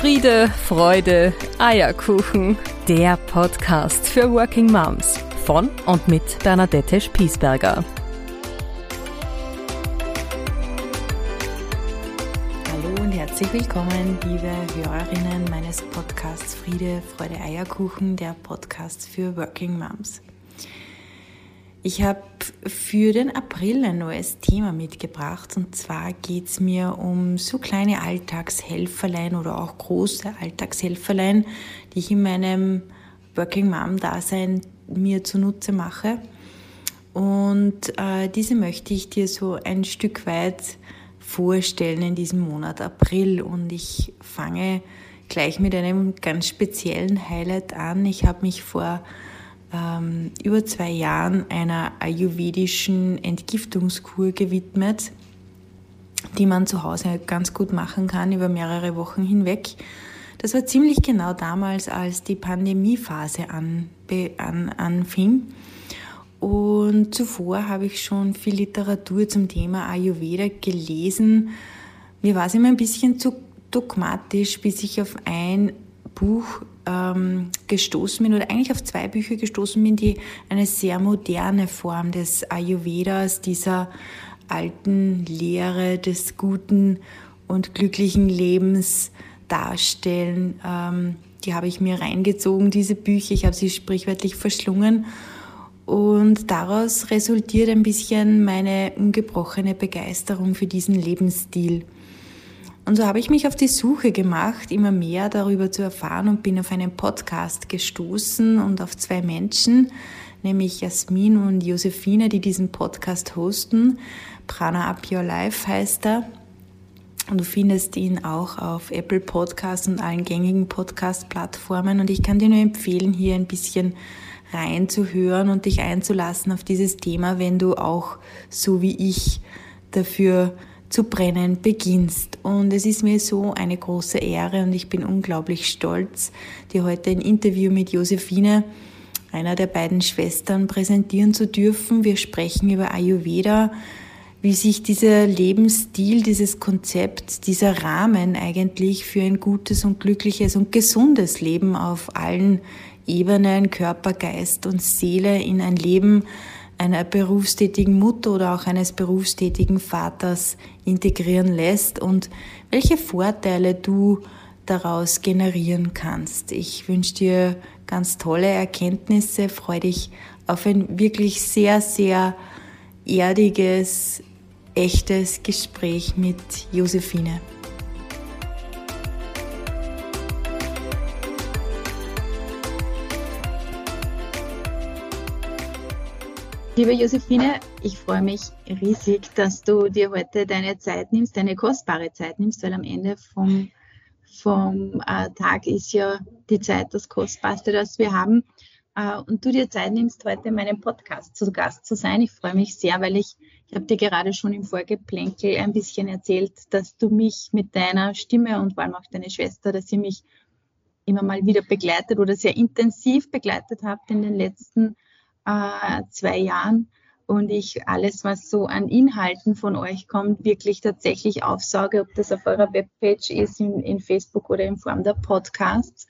Friede, Freude, Eierkuchen. Der Podcast für Working Moms von und mit Bernadette Spiesberger. Hallo und herzlich willkommen, liebe Hörerinnen meines Podcasts Friede, Freude, Eierkuchen, der Podcast für Working Moms. Ich habe für den April ein neues Thema mitgebracht und zwar geht es mir um so kleine Alltagshelferlein oder auch große Alltagshelferlein, die ich in meinem Working Mom-Dasein mir zunutze mache. Und äh, diese möchte ich dir so ein Stück weit vorstellen in diesem Monat April. Und ich fange gleich mit einem ganz speziellen Highlight an. Ich habe mich vor ähm, über zwei Jahren einer ayurvedischen Entgiftungskur gewidmet, die man zu Hause ganz gut machen kann über mehrere Wochen hinweg. Das war ziemlich genau damals, als die Pandemiephase an, an, anfing. Und zuvor habe ich schon viel Literatur zum Thema Ayurveda gelesen. Mir war es immer ein bisschen zu dogmatisch, bis ich auf ein Buch ähm, gestoßen bin oder eigentlich auf zwei Bücher gestoßen bin, die eine sehr moderne Form des Ayurvedas, dieser alten Lehre des guten und glücklichen Lebens darstellen. Ähm, die habe ich mir reingezogen, diese Bücher. Ich habe sie sprichwörtlich verschlungen. Und daraus resultiert ein bisschen meine ungebrochene Begeisterung für diesen Lebensstil. Und so habe ich mich auf die Suche gemacht, immer mehr darüber zu erfahren und bin auf einen Podcast gestoßen und auf zwei Menschen, nämlich Jasmin und Josephine, die diesen Podcast hosten. Prana Up Your Life heißt er. Und du findest ihn auch auf Apple Podcasts und allen gängigen Podcast-Plattformen. Und ich kann dir nur empfehlen, hier ein bisschen reinzuhören und dich einzulassen auf dieses Thema, wenn du auch so wie ich dafür zu brennen beginnst. Und es ist mir so eine große Ehre und ich bin unglaublich stolz, dir heute ein Interview mit Josephine, einer der beiden Schwestern, präsentieren zu dürfen. Wir sprechen über Ayurveda, wie sich dieser Lebensstil, dieses Konzept, dieser Rahmen eigentlich für ein gutes und glückliches und gesundes Leben auf allen Ebenen, Körper, Geist und Seele in ein Leben einer berufstätigen Mutter oder auch eines berufstätigen Vaters integrieren lässt und welche Vorteile du daraus generieren kannst. Ich wünsche dir ganz tolle Erkenntnisse, freue dich auf ein wirklich sehr, sehr erdiges, echtes Gespräch mit Josephine. Liebe Josephine, ich freue mich riesig, dass du dir heute deine Zeit nimmst, deine kostbare Zeit nimmst, weil am Ende vom, vom äh, Tag ist ja die Zeit das Kostbarste, das wir haben. Äh, und du dir Zeit nimmst, heute in meinem Podcast zu Gast zu sein. Ich freue mich sehr, weil ich, ich habe dir gerade schon im Vorgeplänkel ein bisschen erzählt, dass du mich mit deiner Stimme und vor allem auch deine Schwester, dass ihr mich immer mal wieder begleitet oder sehr intensiv begleitet habt in den letzten Jahren äh, zwei Jahren und ich alles, was so an Inhalten von euch kommt, wirklich tatsächlich aufsauge, ob das auf eurer Webpage ist, in, in Facebook oder in Form der Podcasts.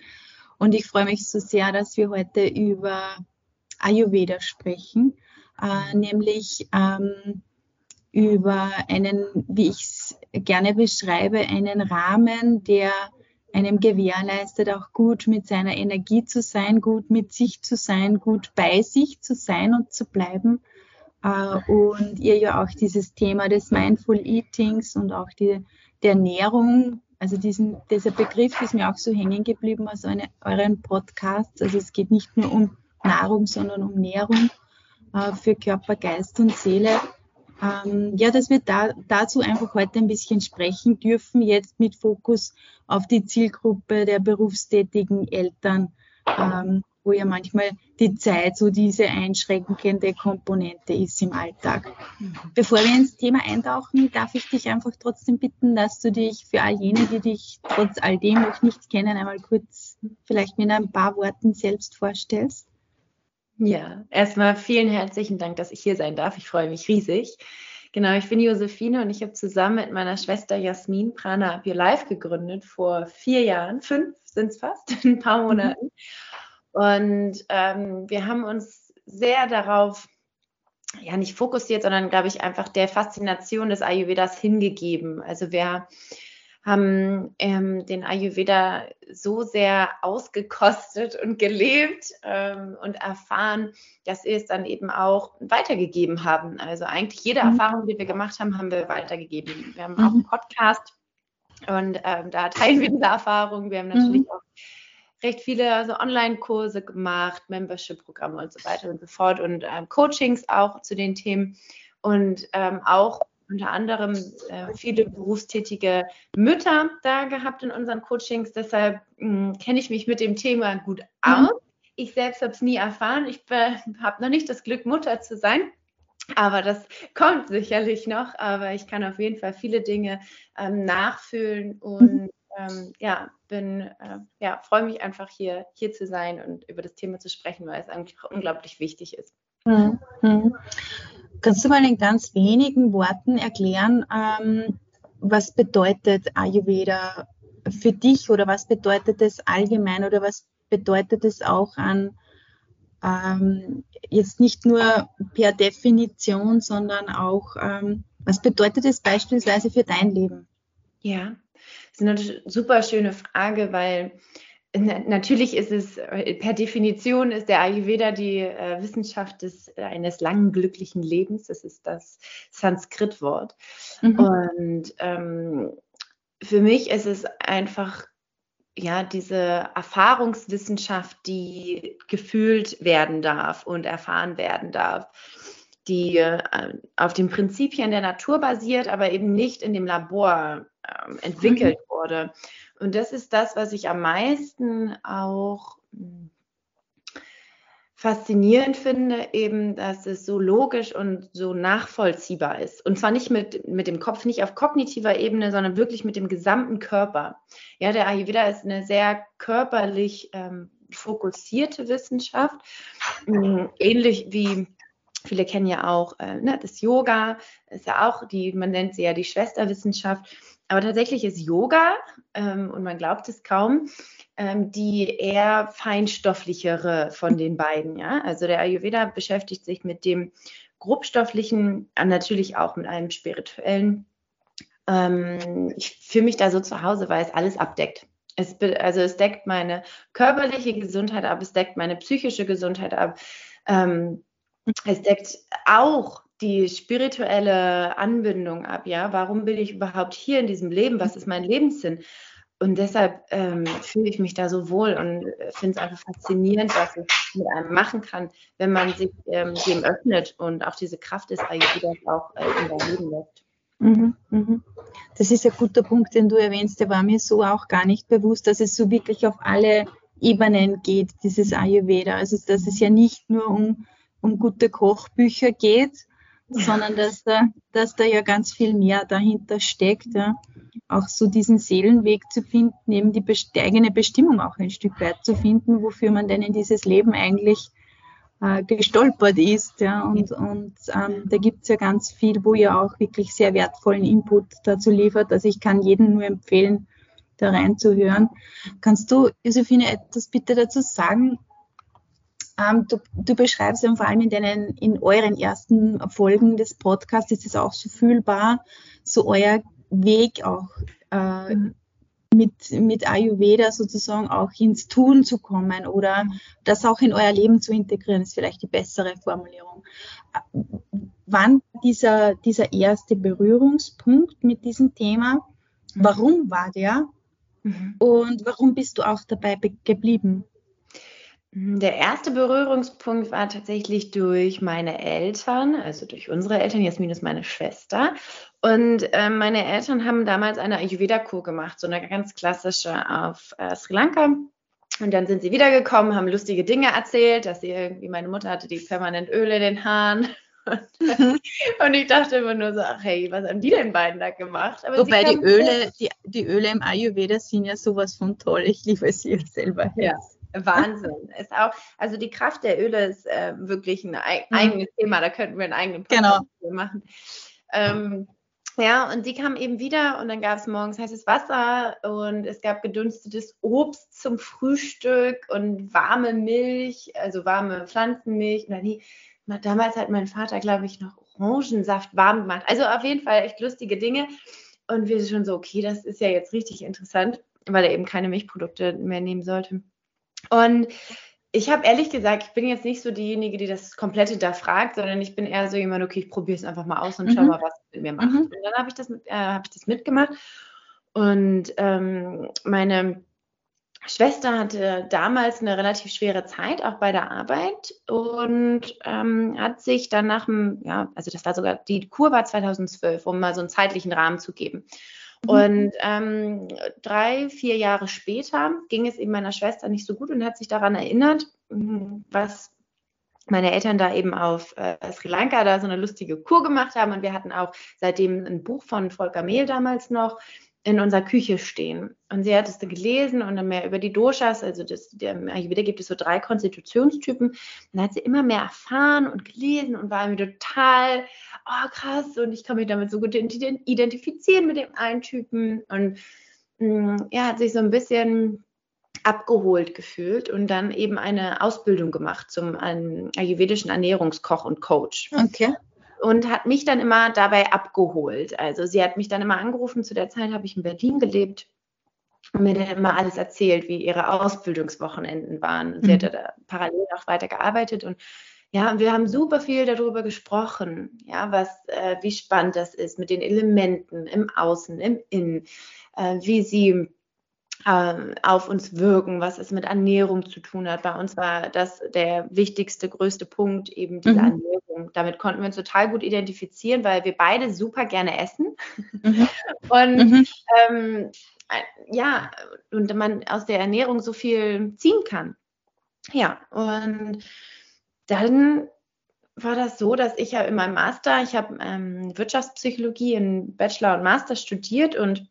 Und ich freue mich so sehr, dass wir heute über Ayurveda sprechen, äh, nämlich ähm, über einen, wie ich es gerne beschreibe, einen Rahmen, der einem gewährleistet, auch gut mit seiner Energie zu sein, gut mit sich zu sein, gut bei sich zu sein und zu bleiben. Äh, und ihr ja auch dieses Thema des Mindful Eatings und auch die, der Ernährung, also diesen, dieser Begriff ist mir auch so hängen geblieben aus eine, euren Podcasts. Also es geht nicht nur um Nahrung, sondern um Nährung äh, für Körper, Geist und Seele. Ähm, ja, dass wir da, dazu einfach heute ein bisschen sprechen dürfen, jetzt mit Fokus auf die Zielgruppe der berufstätigen Eltern, ähm, wo ja manchmal die Zeit so diese einschränkende Komponente ist im Alltag. Bevor wir ins Thema eintauchen, darf ich dich einfach trotzdem bitten, dass du dich für all jene, die dich trotz all dem noch nicht kennen, einmal kurz vielleicht mit ein paar Worten selbst vorstellst. Ja, erstmal vielen herzlichen Dank, dass ich hier sein darf. Ich freue mich riesig. Genau, ich bin Josephine und ich habe zusammen mit meiner Schwester Jasmin Prana Up Your Life gegründet vor vier Jahren, fünf sind es fast, ein paar mhm. Monaten. Und ähm, wir haben uns sehr darauf, ja nicht fokussiert, sondern glaube ich einfach der Faszination des Ayurvedas hingegeben. Also wir haben ähm, den Ayurveda so sehr ausgekostet und gelebt ähm, und erfahren, dass wir es dann eben auch weitergegeben haben. Also eigentlich jede mhm. Erfahrung, die wir gemacht haben, haben wir weitergegeben. Wir haben mhm. auch einen Podcast und ähm, da teilen wir diese Erfahrung. Wir haben natürlich mhm. auch recht viele also Online-Kurse gemacht, Membership-Programme und so weiter und so fort und ähm, Coachings auch zu den Themen und ähm, auch unter anderem äh, viele berufstätige Mütter da gehabt in unseren Coachings. Deshalb hm, kenne ich mich mit dem Thema gut mhm. aus. Mhm. Ich selbst habe es nie erfahren. Ich habe noch nicht das Glück, Mutter zu sein. Aber das kommt sicherlich noch. Aber ich kann auf jeden Fall viele Dinge ähm, nachfühlen und mhm. ähm, ja, bin, äh, ja, freue mich einfach hier, hier zu sein und über das Thema zu sprechen, weil es eigentlich unglaublich wichtig ist. Mhm. Kannst du mal in ganz wenigen Worten erklären, ähm, was bedeutet Ayurveda für dich oder was bedeutet es allgemein oder was bedeutet es auch an ähm, jetzt nicht nur per Definition, sondern auch, ähm, was bedeutet es beispielsweise für dein Leben? Ja, das ist eine super schöne Frage, weil Natürlich ist es äh, per Definition ist der Ayurveda die äh, Wissenschaft des, äh, eines langen glücklichen Lebens. Das ist das Sanskrit-Wort. Mhm. Und ähm, für mich ist es einfach ja diese Erfahrungswissenschaft, die gefühlt werden darf und erfahren werden darf, die äh, auf den Prinzipien der Natur basiert, aber eben nicht in dem Labor äh, entwickelt mhm. wurde. Und das ist das, was ich am meisten auch hm, faszinierend finde, eben, dass es so logisch und so nachvollziehbar ist. Und zwar nicht mit, mit dem Kopf, nicht auf kognitiver Ebene, sondern wirklich mit dem gesamten Körper. Ja, der Ayurveda ist eine sehr körperlich ähm, fokussierte Wissenschaft, ähm, ähnlich wie viele kennen ja auch äh, ne, das Yoga, ist ja auch die, man nennt sie ja die Schwesterwissenschaft. Aber tatsächlich ist Yoga, ähm, und man glaubt es kaum, ähm, die eher feinstofflichere von den beiden. Ja? Also der Ayurveda beschäftigt sich mit dem grobstofflichen, äh, natürlich auch mit einem spirituellen. Ähm, ich fühle mich da so zu Hause, weil es alles abdeckt. Es, also es deckt meine körperliche Gesundheit ab, es deckt meine psychische Gesundheit ab. Ähm, es deckt auch die spirituelle Anbindung ab, ja, warum bin ich überhaupt hier in diesem Leben, was ist mein Lebenssinn? Und deshalb ähm, fühle ich mich da so wohl und äh, finde es einfach faszinierend, was es mit einem machen kann, wenn man sich ähm, dem öffnet und auch diese Kraft des Ayurvedas auch äh, in dein Leben lässt. Mhm, mhm. Das ist ein guter Punkt, den du erwähnst. Der war mir so auch gar nicht bewusst, dass es so wirklich auf alle Ebenen geht, dieses Ayurveda. Also, dass es ja nicht nur um, um gute Kochbücher geht, sondern dass da, dass da ja ganz viel mehr dahinter steckt. Ja. Auch so diesen Seelenweg zu finden, eben die, eigene Bestimmung auch ein Stück weit zu finden, wofür man denn in dieses Leben eigentlich äh, gestolpert ist. Ja. Und, und ähm, da gibt's ja ganz viel, wo ihr auch wirklich sehr wertvollen Input dazu liefert. Also ich kann jedem nur empfehlen, da reinzuhören. Kannst du, Josephine, etwas bitte dazu sagen, du, du, beschreibst ja vor allem in, deinen, in euren ersten Folgen des Podcasts, ist es auch so fühlbar, so euer Weg auch äh, mhm. mit, mit Ayurveda sozusagen auch ins Tun zu kommen oder mhm. das auch in euer Leben zu integrieren, ist vielleicht die bessere Formulierung. Wann dieser, dieser erste Berührungspunkt mit diesem Thema? Mhm. Warum war der? Mhm. Und warum bist du auch dabei geblieben? Hm, der erste Berührungspunkt war tatsächlich durch meine Eltern, also durch unsere Eltern. Jasmin ist meine Schwester. Und äh, meine Eltern haben damals eine Ayurveda-Kur gemacht, so eine ganz klassische auf äh, Sri Lanka. Und dann sind sie wiedergekommen, haben lustige Dinge erzählt, dass sie irgendwie, meine Mutter hatte die permanent Öle in den Haaren. und ich dachte immer nur so, ach hey, was haben die denn beiden da gemacht? Aber Wobei die Öle, die, die Öle im Ayurveda sind ja sowas von toll. Ich liebe sie selber. Ja. Wahnsinn. Ist auch, also die Kraft der Öle ist äh, wirklich ein mhm. eigenes Thema. Da könnten wir einen eigenen Podcast genau. machen. Ähm, ja, und die kam eben wieder und dann gab es morgens heißes Wasser und es gab gedünstetes Obst zum Frühstück und warme Milch, also warme Pflanzenmilch. Und dann die, damals hat mein Vater, glaube ich, noch Orangensaft warm gemacht. Also auf jeden Fall echt lustige Dinge. Und wir sind schon so, okay, das ist ja jetzt richtig interessant, weil er eben keine Milchprodukte mehr nehmen sollte. Und ich habe ehrlich gesagt, ich bin jetzt nicht so diejenige, die das komplett hinterfragt, sondern ich bin eher so jemand, okay, ich probiere es einfach mal aus und mhm. schau mal, was es mit mir macht. Mhm. Und dann habe ich, das, äh, hab ich das mitgemacht. Und ähm, meine Schwester hatte damals eine relativ schwere Zeit, auch bei der Arbeit, und ähm, hat sich dann nach dem, ja, also das war sogar, die Kur war 2012, um mal so einen zeitlichen Rahmen zu geben. Mhm. Und ähm, drei, vier Jahre später ging es eben meiner Schwester nicht so gut und hat sich daran erinnert, hm, was meine Eltern da eben auf äh, Sri Lanka da so eine lustige Kur gemacht haben. Und wir hatten auch seitdem ein Buch von Volker Mehl damals noch in unserer Küche stehen. Und sie hat es gelesen und dann mehr über die Doshas, also das, der Ayurveda gibt es so drei Konstitutionstypen. Dann hat sie immer mehr erfahren und gelesen und war irgendwie total, oh krass, und ich kann mich damit so gut identifizieren mit dem einen Typen. Und mh, mm, ja, hat sich so ein bisschen abgeholt gefühlt und dann eben eine Ausbildung gemacht zum ayurvedischen Ernährungskoch und Coach. Okay und hat mich dann immer dabei abgeholt. Also sie hat mich dann immer angerufen. Zu der Zeit habe ich in Berlin gelebt und mir dann immer alles erzählt, wie ihre Ausbildungswochenenden waren. Sie mhm. hatte da parallel auch weiter gearbeitet und ja, und wir haben super viel darüber gesprochen, ja, was, äh, wie spannend das ist mit den Elementen im Außen, im Innen, äh, wie sie auf uns wirken, was es mit Ernährung zu tun hat. Bei uns war das der wichtigste, größte Punkt, eben diese mhm. Ernährung. Damit konnten wir uns total gut identifizieren, weil wir beide super gerne essen. Mhm. Und mhm. Ähm, ja, und man aus der Ernährung so viel ziehen kann. Ja, und dann war das so, dass ich ja in meinem Master, ich habe ähm, Wirtschaftspsychologie in Bachelor und Master studiert und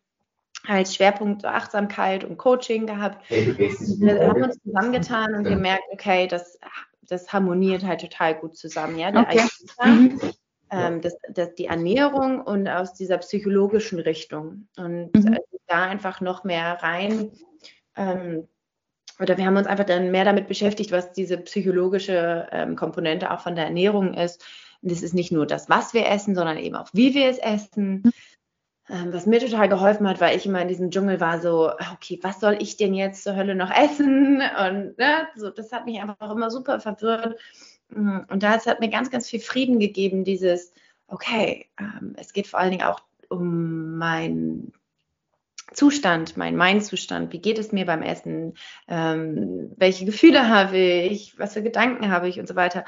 als Schwerpunkt Achtsamkeit und Coaching gehabt. Wir haben uns zusammengetan und gemerkt, okay, das, das harmoniert halt total gut zusammen. Ja, der okay. mhm. ähm, das, das, die Ernährung und aus dieser psychologischen Richtung. Und mhm. äh, da einfach noch mehr rein. Ähm, oder wir haben uns einfach dann mehr damit beschäftigt, was diese psychologische ähm, Komponente auch von der Ernährung ist. Und das ist nicht nur das, was wir essen, sondern eben auch, wie wir es essen. Ähm, was mir total geholfen hat, weil ich immer in diesem Dschungel war, so, okay, was soll ich denn jetzt zur Hölle noch essen? Und ne, so, das hat mich einfach immer super verwirrt. Mm, und da hat mir ganz, ganz viel Frieden gegeben, dieses, okay, ähm, es geht vor allen Dingen auch um meinen Zustand, mein Mindzustand, wie geht es mir beim Essen, ähm, welche Gefühle habe ich, was für Gedanken habe ich und so weiter.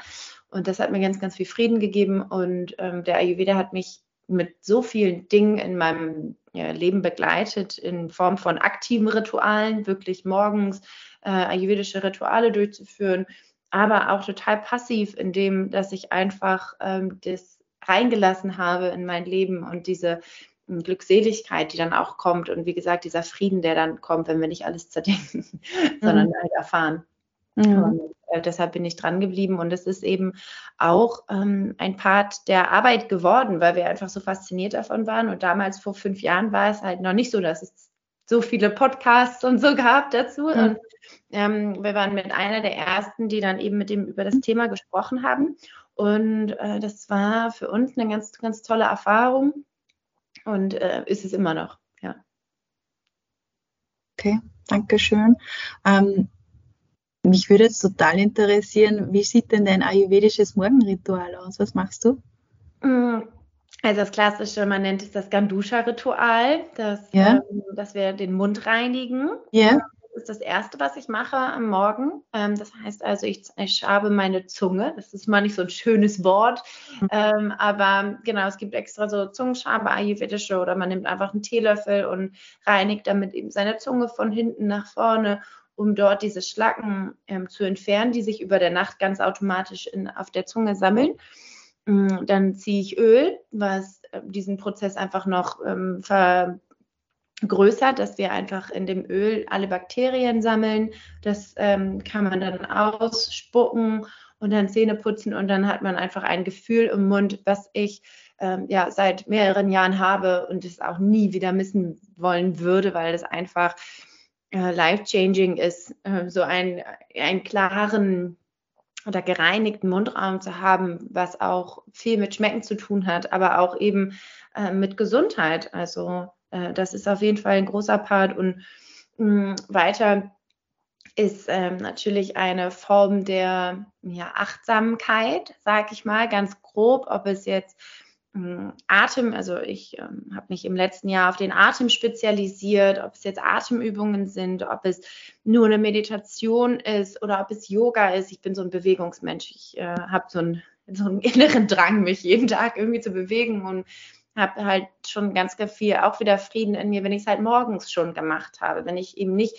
Und das hat mir ganz, ganz viel Frieden gegeben und ähm, der Ayurveda hat mich mit so vielen Dingen in meinem Leben begleitet, in Form von aktiven Ritualen, wirklich morgens äh, ayurvedische Rituale durchzuführen, aber auch total passiv, indem dass ich einfach ähm, das reingelassen habe in mein Leben und diese hm, Glückseligkeit, die dann auch kommt und wie gesagt, dieser Frieden, der dann kommt, wenn wir nicht alles zerdenken, mhm. sondern halt erfahren. Mhm. Und äh, deshalb bin ich dran geblieben und es ist eben auch ähm, ein Part der Arbeit geworden, weil wir einfach so fasziniert davon waren. Und damals vor fünf Jahren war es halt noch nicht so, dass es so viele Podcasts und so gab dazu. Mhm. Und ähm, wir waren mit einer der ersten, die dann eben mit dem über das Thema gesprochen haben. Und äh, das war für uns eine ganz, ganz tolle Erfahrung und äh, ist es immer noch, ja. Okay, danke schön. Ähm, mich würde jetzt total interessieren, wie sieht denn dein ayurvedisches Morgenritual aus? Was machst du? Mm, also das klassische, man nennt es das Gandusha-Ritual, dass, ja. ähm, dass wir den Mund reinigen. Ja. Das ist das Erste, was ich mache am Morgen. Ähm, das heißt also, ich, ich schabe meine Zunge. Das ist mal nicht so ein schönes Wort, mhm. ähm, aber genau, es gibt extra so Zungenschabe, ayurvedische, oder man nimmt einfach einen Teelöffel und reinigt damit eben seine Zunge von hinten nach vorne um dort diese Schlacken ähm, zu entfernen, die sich über der Nacht ganz automatisch in, auf der Zunge sammeln. Ähm, dann ziehe ich Öl, was äh, diesen Prozess einfach noch ähm, vergrößert, dass wir einfach in dem Öl alle Bakterien sammeln. Das ähm, kann man dann ausspucken und dann Zähne putzen und dann hat man einfach ein Gefühl im Mund, was ich ähm, ja seit mehreren Jahren habe und es auch nie wieder missen wollen würde, weil es einfach äh, life-changing ist, äh, so ein, einen klaren oder gereinigten Mundraum zu haben, was auch viel mit Schmecken zu tun hat, aber auch eben äh, mit Gesundheit. Also äh, das ist auf jeden Fall ein großer Part und mh, mm, weiter ist ähm, natürlich eine Form der ja, Achtsamkeit, sage ich mal, ganz grob, ob es jetzt Atem, also ich ähm, habe mich im letzten Jahr auf den Atem spezialisiert, ob es jetzt Atemübungen sind, ob es nur eine Meditation ist oder ob es Yoga ist. Ich bin so ein Bewegungsmensch. Ich äh, habe so, ein, so einen inneren Drang, mich jeden Tag irgendwie zu bewegen und habe halt schon ganz, ganz viel auch wieder Frieden in mir, wenn ich es halt morgens schon gemacht habe, wenn ich eben nicht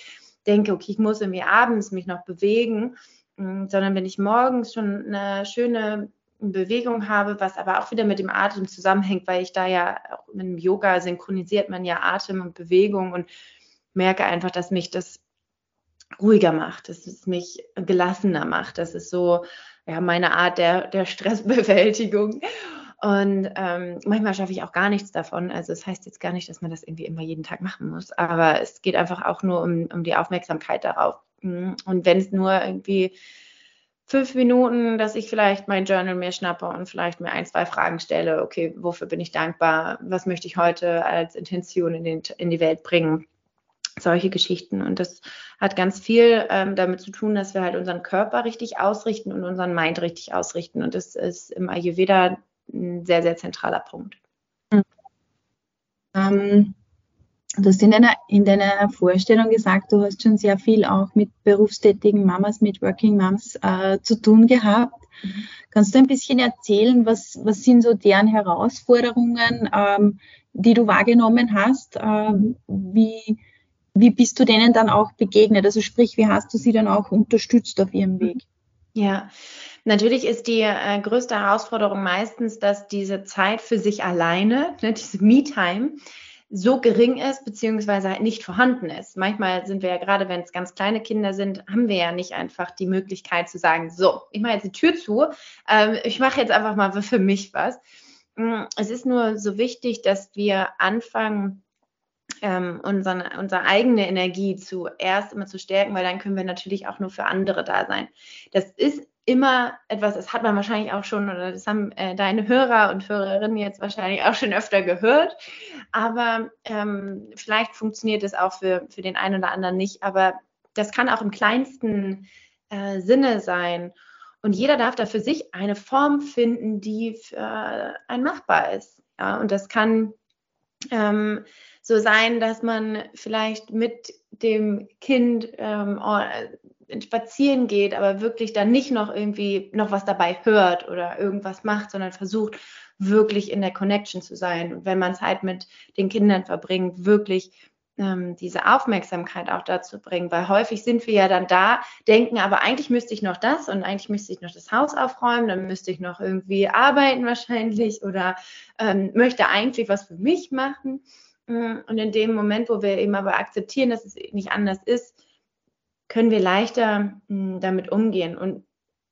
denke, okay, ich muss irgendwie abends mich noch bewegen, mm, sondern wenn ich morgens schon eine schöne Bewegung habe, was aber auch wieder mit dem Atem zusammenhängt, weil ich da ja auch mit dem Yoga synchronisiert man ja Atem und Bewegung und merke einfach, dass mich das ruhiger macht, dass es mich gelassener macht. Das ist so ja meine Art der, der Stressbewältigung. Und ähm, manchmal schaffe ich auch gar nichts davon. Also es das heißt jetzt gar nicht, dass man das irgendwie immer jeden Tag machen muss. Aber es geht einfach auch nur um, um die Aufmerksamkeit darauf. Und wenn es nur irgendwie fünf Minuten, dass ich vielleicht mein Journal mir schnappe und vielleicht mir ein, zwei Fragen stelle. Okay, wofür bin ich dankbar? Was möchte ich heute als Intention in, den, in die Welt bringen? Solche Geschichten. Und das hat ganz viel ähm, damit zu tun, dass wir halt unseren Körper richtig ausrichten und unseren Mind richtig ausrichten. Und das ist im Ayurveda ein sehr, sehr zentraler Punkt. Ähm, du hast in deiner, in deiner Vorstellung gesagt, du hast schon sehr viel auch mit berufstätigen Mamas, mit Working Moms äh, zu tun gehabt. Mhm. Kannst du ein bisschen erzählen, was, was sind so deren Herausforderungen, ähm, die du wahrgenommen hast? Ähm, wie, wie bist du denen dann auch begegnet? Also sprich, wie hast du sie dann auch unterstützt auf ihrem Weg? Ja, Natürlich ist die äh, größte Herausforderung meistens, dass diese Zeit für sich alleine, ne, diese Me-Time, so gering ist, beziehungsweise halt nicht vorhanden ist. Manchmal sind wir ja gerade, wenn es ganz kleine Kinder sind, haben wir ja nicht einfach die Möglichkeit zu sagen, so, ich mache jetzt die Tür zu, ähm, ich mache jetzt einfach mal für mich was. Mm, es ist nur so wichtig, dass wir anfangen, ähm, unsere, unsere eigene Energie zuerst immer zu stärken, weil dann können wir natürlich auch nur für andere da sein. Das ist immer etwas, das hat man wahrscheinlich auch schon, oder das haben äh, deine Hörer und Hörerinnen jetzt wahrscheinlich auch schon öfter gehört, aber ähm, vielleicht funktioniert es auch für, für den einen oder anderen nicht, aber das kann auch im kleinsten äh, Sinne sein. Und jeder darf da für sich eine Form finden, die für einen machbar ist. Ja, und das kann ähm, so sein, dass man vielleicht mit dem Kind ähm, spazieren geht, aber wirklich dann nicht noch irgendwie noch was dabei hört oder irgendwas macht, sondern versucht wirklich in der Connection zu sein. Und wenn man Zeit mit den Kindern verbringt, wirklich ähm, diese Aufmerksamkeit auch dazu bringen, weil häufig sind wir ja dann da, denken, aber eigentlich müsste ich noch das und eigentlich müsste ich noch das Haus aufräumen, dann müsste ich noch irgendwie arbeiten wahrscheinlich oder ähm, möchte eigentlich was für mich machen. Und in dem Moment, wo wir eben aber akzeptieren, dass es nicht anders ist, können wir leichter hm, damit umgehen. Und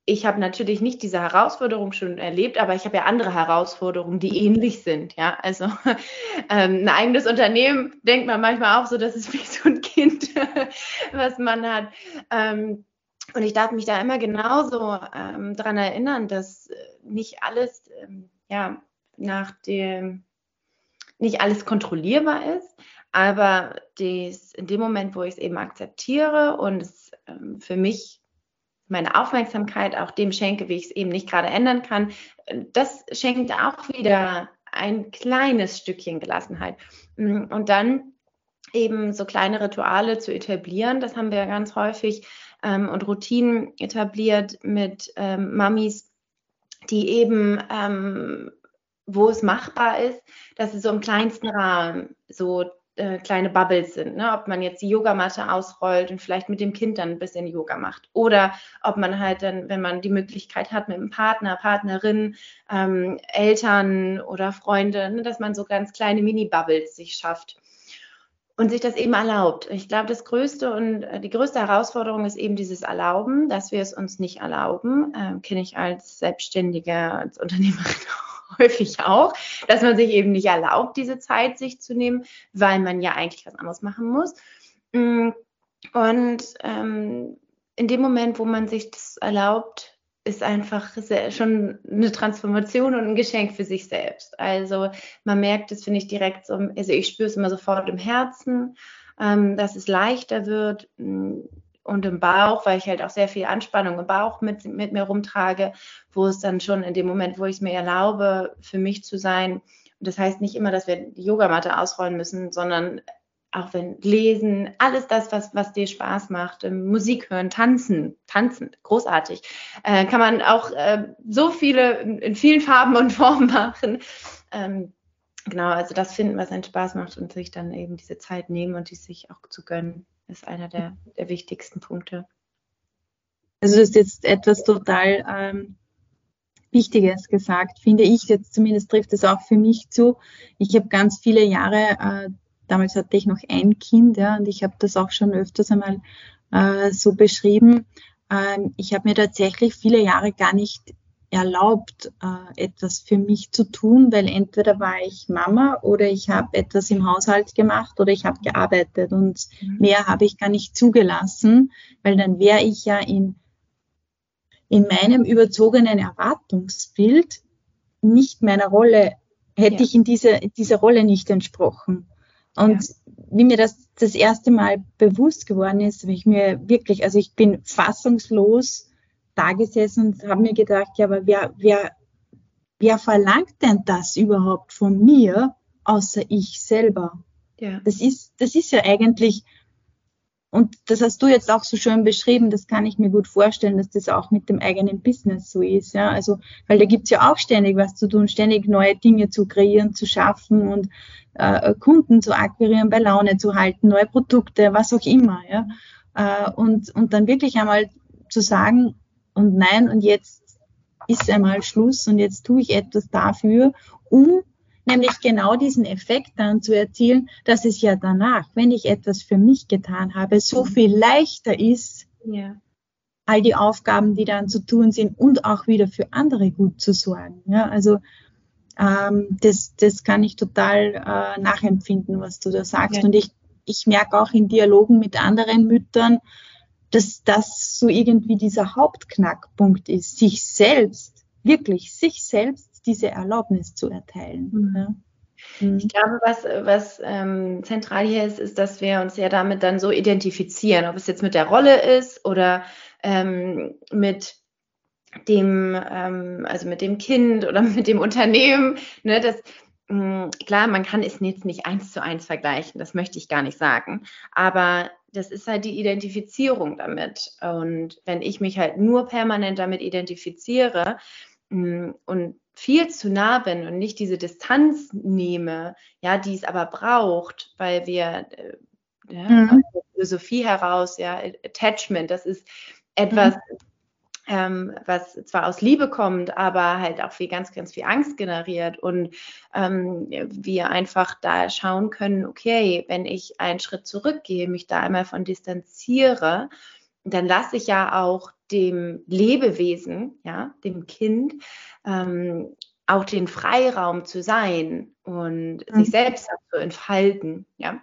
ich habe natürlich nicht diese Herausforderung schon erlebt, aber ich habe ja andere Herausforderungen, die ähnlich sind. Ja, also ähm, ein eigenes Unternehmen denkt man manchmal auch so, das ist wie so ein Kind, was man hat. Ähm, und ich darf mich da immer genauso ähm, daran erinnern, dass äh, nicht alles ähm, ja nach dem nicht alles kontrollierbar ist, aber dies, in dem Moment, wo ich es eben akzeptiere und es ähm, für mich meine Aufmerksamkeit auch dem schenke, wie ich es eben nicht gerade ändern kann, äh, das schenkt auch wieder ein kleines Stückchen Gelassenheit. Mm, und dann eben so kleine Rituale zu etablieren, das haben wir ganz häufig ähm, und Routinen etabliert mit ähm, Mamis, die eben ähm, wo es machbar ist, dass es so im kleinsten Rahmen so äh, kleine Bubbles sind. Ne? Ob man jetzt die Yogamatte ausrollt und vielleicht mit dem Kind dann ein bisschen Yoga macht. Oder ob man halt dann, wenn man die Möglichkeit hat, mit einem Partner, Partnerin, ähm, Eltern oder Freunde, ne, dass man so ganz kleine Mini-Bubbles sich schafft und sich das eben erlaubt. Ich glaube, das größte und äh, die größte Herausforderung ist eben dieses Erlauben, dass wir es uns nicht erlauben. Ähm, Kenne ich als Selbstständige, als Unternehmerin häufig auch, dass man sich eben nicht erlaubt, diese Zeit sich zu nehmen, weil man ja eigentlich was anderes machen muss. Mm, und ähm, in dem Moment, wo man sich das erlaubt, ist einfach schon eine Transformation und ein Geschenk für sich selbst. Also man merkt es, finde ich, direkt so, also ich spüre es immer sofort im Herzen, ähm, dass es leichter wird mm, und im Bauch, weil ich halt auch sehr viel Anspannung im Bauch mit, mit mir rumtrage, wo es dann schon in dem Moment, wo ich es mir erlaube, für mich zu sein. Und das heißt nicht immer, dass wir die Yogamatte ausrollen müssen, sondern auch wenn Lesen, alles das, was, was dir Spaß macht, ähm, Musik hören, tanzen, tanzen, großartig, äh, kann man auch äh, so viele in, vielen Farben und Formen machen. Ähm, genau, also das finden, was einen Spaß macht und sich dann eben diese Zeit nehmen und die sich auch zu gönnen, ist einer der, der wichtigsten Punkte. Also das ist jetzt etwas total ähm, Wichtiges gesagt, finde ich jetzt zumindest trifft es auch für mich zu. Ich habe ganz viele Jahre äh, damals hatte ich noch ein Kind, ja, und ich habe das auch schon öfters einmal äh, so beschrieben. Ähm, ich habe mir tatsächlich viele Jahre gar nicht erlaubt, äh, etwas für mich zu tun, weil entweder war ich Mama oder ich habe etwas im Haushalt gemacht oder ich habe gearbeitet und mhm. mehr habe ich gar nicht zugelassen, weil dann wäre ich ja in, in meinem überzogenen Erwartungsbild nicht meiner Rolle, hätte ja. ich in dieser, dieser Rolle nicht entsprochen. Und ja. wie mir das das erste Mal bewusst geworden ist, habe ich mir wirklich, also ich bin fassungslos da gesessen und habe mir gedacht, ja, aber wer, wer, wer verlangt denn das überhaupt von mir, außer ich selber? Ja. Das ist, das ist ja eigentlich und das hast du jetzt auch so schön beschrieben, das kann ich mir gut vorstellen, dass das auch mit dem eigenen Business so ist. Ja? Also, weil da gibt's ja auch ständig was zu tun, ständig neue Dinge zu kreieren, zu schaffen und äh, Kunden zu akquirieren, bei Laune zu halten, neue Produkte, was auch immer. Ja? Äh, und, und dann wirklich einmal zu sagen, und nein, und jetzt ist einmal Schluss und jetzt tue ich etwas dafür, um nämlich genau diesen Effekt dann zu erzielen, dass es ja danach, wenn ich etwas für mich getan habe, so mhm. viel leichter ist, ja. all die Aufgaben, die dann zu tun sind und auch wieder für andere gut zu sorgen. Ja, also ähm, das, das kann ich total äh, nachempfinden, was du da sagst. Ja. Und ich, ich merke auch in Dialogen mit anderen Müttern, dass das so irgendwie dieser Hauptknackpunkt ist, sich selbst, wirklich sich selbst diese Erlaubnis zu erteilen. Mhm. Ja. Mhm. Ich glaube, was, was ähm, zentral hier ist, ist, dass wir uns ja damit dann so identifizieren, ob es jetzt mit der Rolle ist oder ähm, mit dem, ähm, also mit dem Kind oder mit dem Unternehmen. Ne, das, mh, hm, klar, man kann es jetzt nicht eins zu eins vergleichen, das möchte ich gar nicht sagen. Aber das ist halt die Identifizierung damit. Und wenn ich mich halt nur permanent damit identifiziere mh, hm, und viel zu nah bin und nicht diese Distanz nehme, ja, die es aber braucht, weil wir äh, ja, mhm. aus der Philosophie heraus, ja, Attachment, das ist etwas, mhm. Ähm, was zwar aus Liebe kommt, aber halt auch viel ganz, ganz viel Angst generiert und ähm, wir einfach da schauen können, okay, wenn ich einen Schritt zurückgehe, mich da einmal von distanziere, dann lasse ich ja auch dem Lebewesen, ja, dem Kind, ähm, auch den Freiraum zu sein und mhm. sich selbst zu entfalten, ja.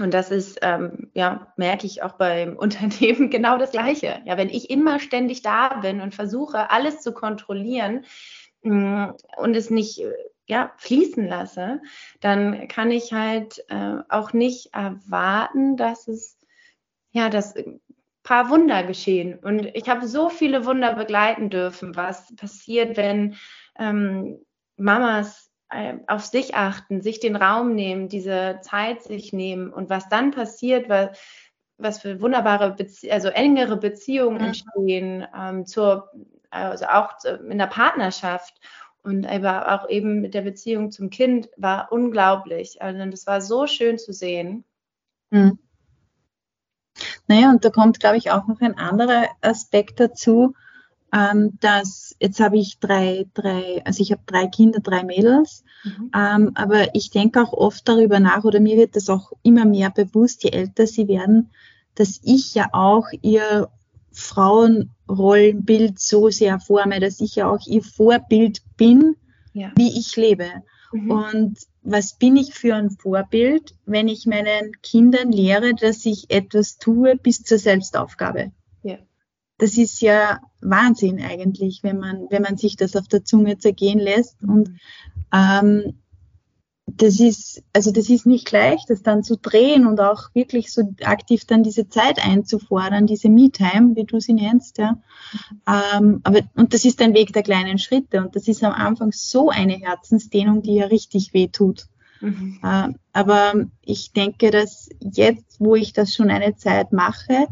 Und das ist, ähm, ja, merke ich auch beim Unternehmen genau das Gleiche. Ja, wenn ich immer ständig da bin und versuche, alles zu kontrollieren mh, mm, und es nicht, ja, fließen lasse, dann kann ich halt äh, auch nicht erwarten, dass es, ja, dass paar Wunder geschehen. Und ich habe so viele Wunder begleiten dürfen, was passiert, wenn ähm, Mamas äh, auf sich achten, sich den Raum nehmen, diese Zeit sich nehmen und was dann passiert, was, was für wunderbare, Bezie also engere Beziehungen mhm. entstehen, ähm, zur, also auch in der Partnerschaft und aber auch eben mit der Beziehung zum Kind war unglaublich. Also das war so schön zu sehen. Mhm. Naja, und da kommt, glaube ich, auch noch ein anderer Aspekt dazu, ähm, dass jetzt habe ich drei, drei, also ich habe drei Kinder, drei Mädels, mhm. ähm, aber ich denke auch oft darüber nach oder mir wird das auch immer mehr bewusst, je älter sie werden, dass ich ja auch ihr Frauenrollenbild so sehr forme, dass ich ja auch ihr Vorbild bin ja. wie ich lebe. Mhm. Und was bin ich für ein Vorbild, wenn ich meinen Kindern lehre, dass ich etwas tue bis zur Selbstaufgabe? Das ist ja Wahnsinn eigentlich, wenn man, wenn man sich das auf der Zunge zergehen lässt. Und ähm, das ist, also das ist nicht leicht, das dann zu drehen und auch wirklich so aktiv dann diese Zeit einzufordern, diese Me-Time, wie du sie nennst, ja. Ähm, aber, und das ist ein Weg der kleinen Schritte und das ist am Anfang so eine Herzensdehnung, die ja richtig weh tut. Mhm. Äh, aber ich denke, dass jetzt, wo ich das schon eine Zeit mache,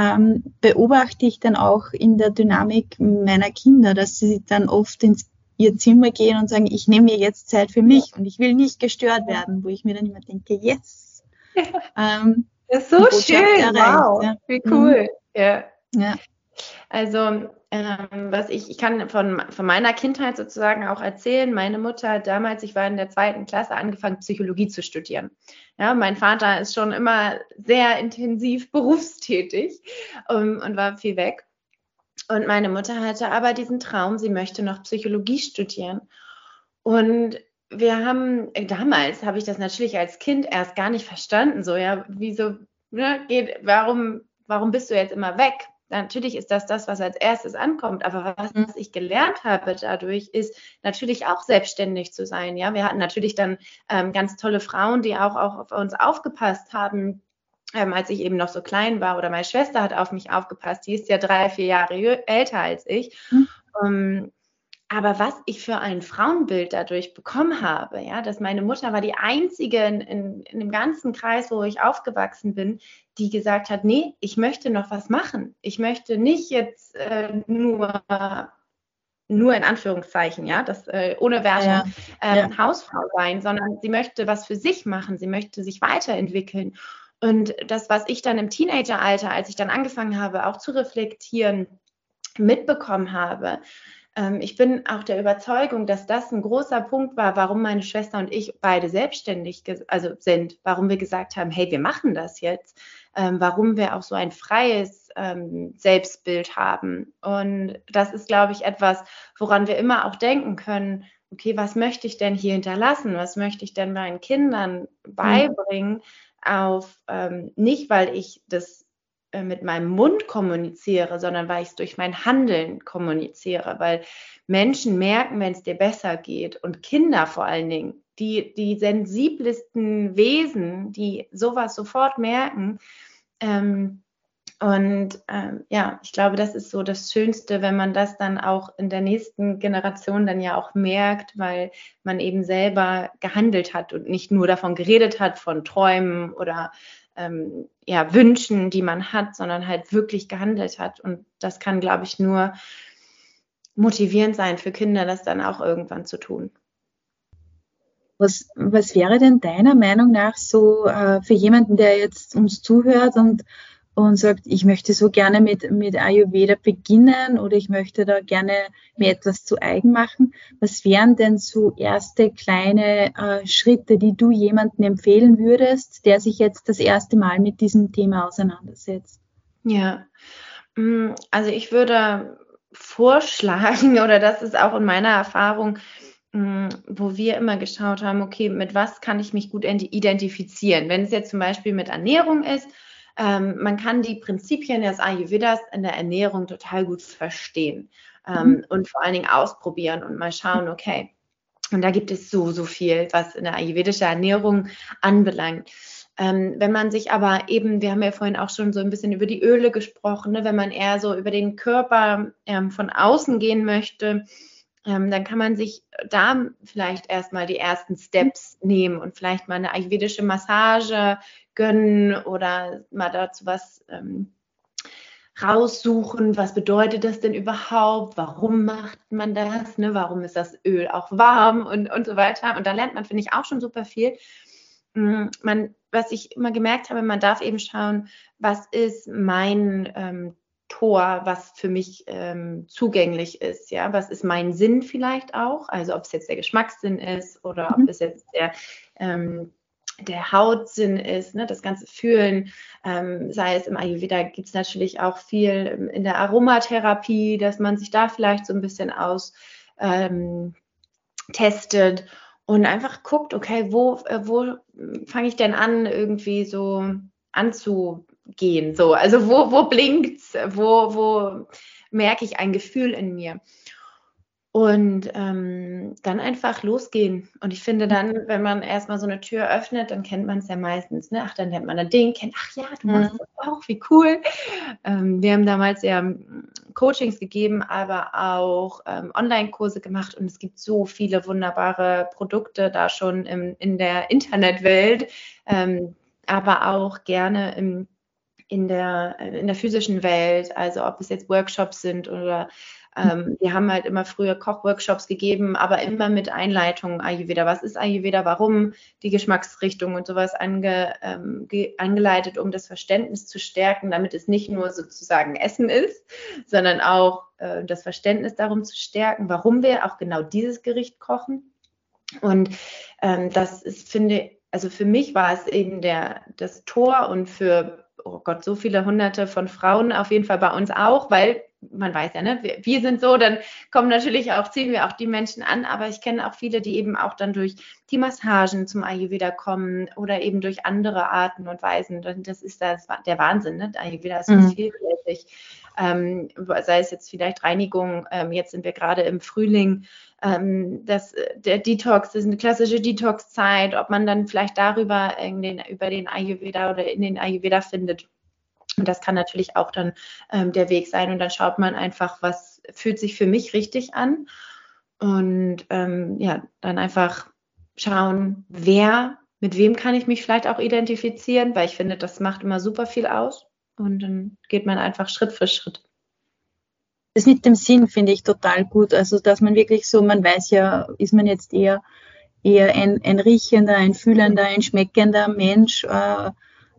ähm, beobachte ich dann auch in der Dynamik meiner Kinder, dass sie dann oft ins ihr Zimmer gehen und sagen, ich nehme mir jetzt Zeit für mich und ich will nicht gestört werden, wo ich mir dann immer denke, yes. Ähm, das ist so schön, erreicht, wow, ja. wie cool. Mhm. Ja. ja. Also ähm, was ich, ich kann von, von meiner Kindheit sozusagen auch erzählen. Meine Mutter hat damals, ich war in der zweiten Klasse, angefangen, Psychologie zu studieren. Ja, mein Vater ist schon immer sehr intensiv berufstätig um, und war viel weg. Und meine Mutter hatte aber diesen Traum, sie möchte noch Psychologie studieren. Und wir haben, damals habe ich das natürlich als Kind erst gar nicht verstanden. So, ja, wieso, ne, geht, warum, warum bist du jetzt immer weg? Natürlich ist das das, was als erstes ankommt. Aber was, mhm. was ich gelernt habe dadurch, ist natürlich auch selbstständig zu sein. Ja, wir hatten natürlich dann ähm, ganz tolle Frauen, die auch, auch auf uns aufgepasst haben, ähm, als ich eben noch so klein war oder meine Schwester hat auf mich aufgepasst, die ist ja drei, vier Jahre älter als ich. Mhm. Um, aber was ich für ein Frauenbild dadurch bekommen habe, ja, dass meine Mutter war die einzige in, in, in dem ganzen Kreis, wo ich aufgewachsen bin, die gesagt hat, nee, ich möchte noch was machen. Ich möchte nicht jetzt äh, nur nur in Anführungszeichen, ja, das äh, ohne Wertung ja, äh, ja. Hausfrau sein, sondern sie möchte was für sich machen, sie möchte sich weiterentwickeln. Und das, was ich dann im Teenageralter, als ich dann angefangen habe, auch zu reflektieren, mitbekommen habe, ähm, ich bin auch der Überzeugung, dass das ein großer Punkt war, warum meine Schwester und ich beide selbstständig also sind, warum wir gesagt haben, hey, wir machen das jetzt, ähm, warum wir auch so ein freies ähm, Selbstbild haben. Und das ist, glaube ich, etwas, woran wir immer auch denken können, okay, was möchte ich denn hier hinterlassen? Was möchte ich denn meinen Kindern mhm. beibringen? Auf, ähm, nicht weil ich das äh, mit meinem Mund kommuniziere, sondern weil ich es durch mein Handeln kommuniziere, weil Menschen merken, wenn es dir besser geht und Kinder vor allen Dingen, die, die sensiblesten Wesen, die sowas sofort merken, ähm, und ähm, ja, ich glaube, das ist so das Schönste, wenn man das dann auch in der nächsten Generation dann ja auch merkt, weil man eben selber gehandelt hat und nicht nur davon geredet hat, von Träumen oder ähm, ja, Wünschen, die man hat, sondern halt wirklich gehandelt hat. Und das kann, glaube ich, nur motivierend sein für Kinder, das dann auch irgendwann zu tun. Was, was wäre denn deiner Meinung nach so äh, für jemanden, der jetzt uns zuhört und und sagt, ich möchte so gerne mit, mit Ayurveda beginnen oder ich möchte da gerne mir etwas zu eigen machen. Was wären denn so erste kleine äh, Schritte, die du jemandem empfehlen würdest, der sich jetzt das erste Mal mit diesem Thema auseinandersetzt? Ja, mm, also ich würde vorschlagen, oder das ist auch in meiner Erfahrung, mm, wo wir immer geschaut haben, okay, mit was kann ich mich gut identifizieren? Wenn es jetzt zum Beispiel mit Ernährung ist, ähm, man kann die Prinzipien des Ayurvedas in der Ernährung total gut verstehen ähm, mhm. und vor allen Dingen ausprobieren und mal schauen, okay. Und da gibt es so, so viel, was in der ayurvedischen Ernährung anbelangt. Ähm, wenn man sich aber eben, wir haben ja vorhin auch schon so ein bisschen über die Öle gesprochen, ne, wenn man eher so über den Körper ähm, von außen gehen möchte, ähm, dann kann man sich da vielleicht erstmal die ersten Steps nehmen und vielleicht mal eine ayurvedische Massage gönnen oder mal dazu was ähm, raussuchen, was bedeutet das denn überhaupt, warum macht man das, ne? warum ist das Öl auch warm und, und so weiter. Und da lernt man, finde ich, auch schon super viel. Mm, man, was ich immer gemerkt habe, man darf eben schauen, was ist mein ähm, Tor, was für mich ähm, zugänglich ist. Ja, was ist mein Sinn vielleicht auch? Also ob es jetzt der Geschmackssinn ist oder mhm. ob es jetzt der ähm, der Hautsinn ist, ne, das ganze Fühlen, ähm, sei es im Ayurveda, gibt es natürlich auch viel in der Aromatherapie, dass man sich da vielleicht so ein bisschen aus, ähm, und einfach guckt, okay, wo, äh, wo fange ich denn an, irgendwie so anzugehen? So, also wo, wo blinkt's, wo, wo merke ich ein Gefühl in mir? Und ähm, dann einfach losgehen. Und ich finde dann, wenn man erstmal so eine Tür öffnet, dann kennt man es ja meistens. Ne? Ach, dann nennt man ein Ding, kennt, ach ja, du machst mhm. das auch, wie cool. Ähm, wir haben damals ja ähm, Coachings gegeben, aber auch ähm, Online-Kurse gemacht. Und es gibt so viele wunderbare Produkte da schon im, in der Internetwelt, ähm, aber auch gerne im, in, der, in der physischen Welt. Also ob es jetzt Workshops sind oder ähm, wir haben halt immer früher Kochworkshops gegeben, aber immer mit Einleitungen Ayurveda. Was ist Ayurveda? Warum die Geschmacksrichtung und sowas ange, ähm, angeleitet, um das Verständnis zu stärken, damit es nicht nur sozusagen Essen ist, sondern auch äh, das Verständnis darum zu stärken, warum wir auch genau dieses Gericht kochen. Und ähm, das ist, finde also für mich war es eben der, das Tor und für oh Gott, so viele hunderte von Frauen, auf jeden Fall bei uns auch, weil man weiß ja, ne, wir, wir, sind so, dann kommen natürlich auch, ziehen wir auch die Menschen an, aber ich kenne auch viele, die eben auch dann durch die Massagen zum Ayurveda kommen oder eben durch andere Arten und Weisen. Das ist das, der Wahnsinn, ne? Ayurveda ist mhm. vielfältig. Ähm, sei es jetzt vielleicht Reinigung, ähm, jetzt sind wir gerade im Frühling, ähm, das, der Detox das ist eine klassische Detox-Zeit, ob man dann vielleicht darüber in den, über den Ayurveda oder in den Ayurveda findet und das kann natürlich auch dann ähm, der Weg sein. Und dann schaut man einfach, was fühlt sich für mich richtig an. Und ähm, ja, dann einfach schauen, wer, mit wem kann ich mich vielleicht auch identifizieren, weil ich finde, das macht immer super viel aus. Und dann geht man einfach Schritt für Schritt. Das mit dem Sinn finde ich total gut. Also, dass man wirklich so, man weiß ja, ist man jetzt eher, eher ein, ein riechender, ein fühlender, ein schmeckender Mensch. Äh,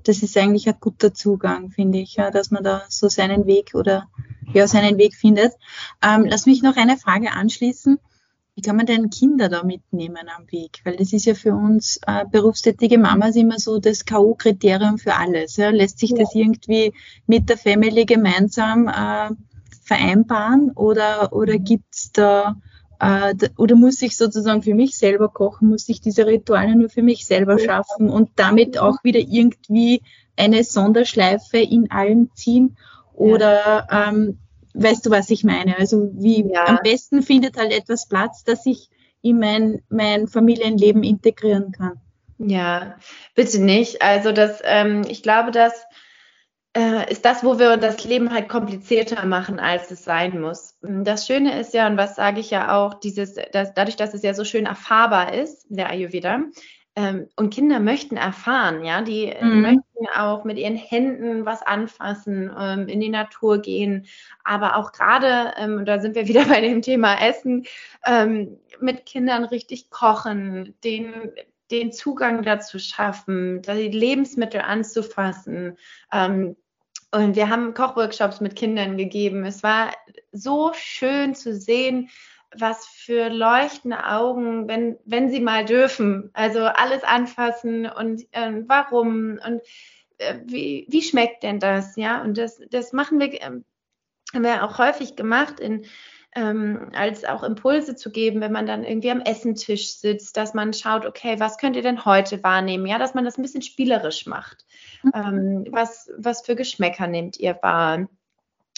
das ist eigentlich ein guter Zugang, finde ich, ja, dass man da so seinen Weg oder ja, seinen Weg findet. Ähm, lass mich noch eine Frage anschließen. Wie kann man denn Kinder da mitnehmen am Weg? Weil das ist ja für uns äh, berufstätige Mamas immer so das K.O.-Kriterium für alles. Ja? Lässt sich ja. das irgendwie mit der Family gemeinsam äh, vereinbaren oder, oder gibt's da äh, oder muss ich sozusagen für mich selber kochen, muss ich diese Rituale nur für mich selber schaffen und damit auch wieder irgendwie eine Sonderschleife in allen ziehen? Oder ähm, weißt du, was ich meine? Also wie ja. am besten findet halt etwas Platz, dass ich in mein, mein Familienleben integrieren kann. Ja, bitte nicht. Also das, ähm, ich glaube, dass äh, ist das, wo wir das Leben halt komplizierter machen, als es sein muss. Das Schöne ist ja, und was sage ich ja auch, dieses, dass, dadurch, dass es ja so schön erfahrbar ist, der Ayurveda, ähm, und Kinder möchten erfahren, ja, die mhm. möchten auch mit ihren Händen was anfassen, ähm, in die Natur gehen, aber auch gerade, ähm, da sind wir wieder bei dem Thema Essen, ähm, mit Kindern richtig kochen, den, den Zugang dazu schaffen, die Lebensmittel anzufassen, ähm, und wir haben Kochworkshops mit Kindern gegeben. Es war so schön zu sehen, was für leuchtende Augen, wenn, wenn sie mal dürfen. Also alles anfassen und äh, warum und äh, wie, wie schmeckt denn das? Ja, und das, das machen wir, äh, haben wir auch häufig gemacht in ähm, als auch Impulse zu geben, wenn man dann irgendwie am Essentisch sitzt, dass man schaut, okay, was könnt ihr denn heute wahrnehmen? Ja, dass man das ein bisschen spielerisch macht. Mhm. Ähm, was, was für Geschmäcker nehmt ihr wahr?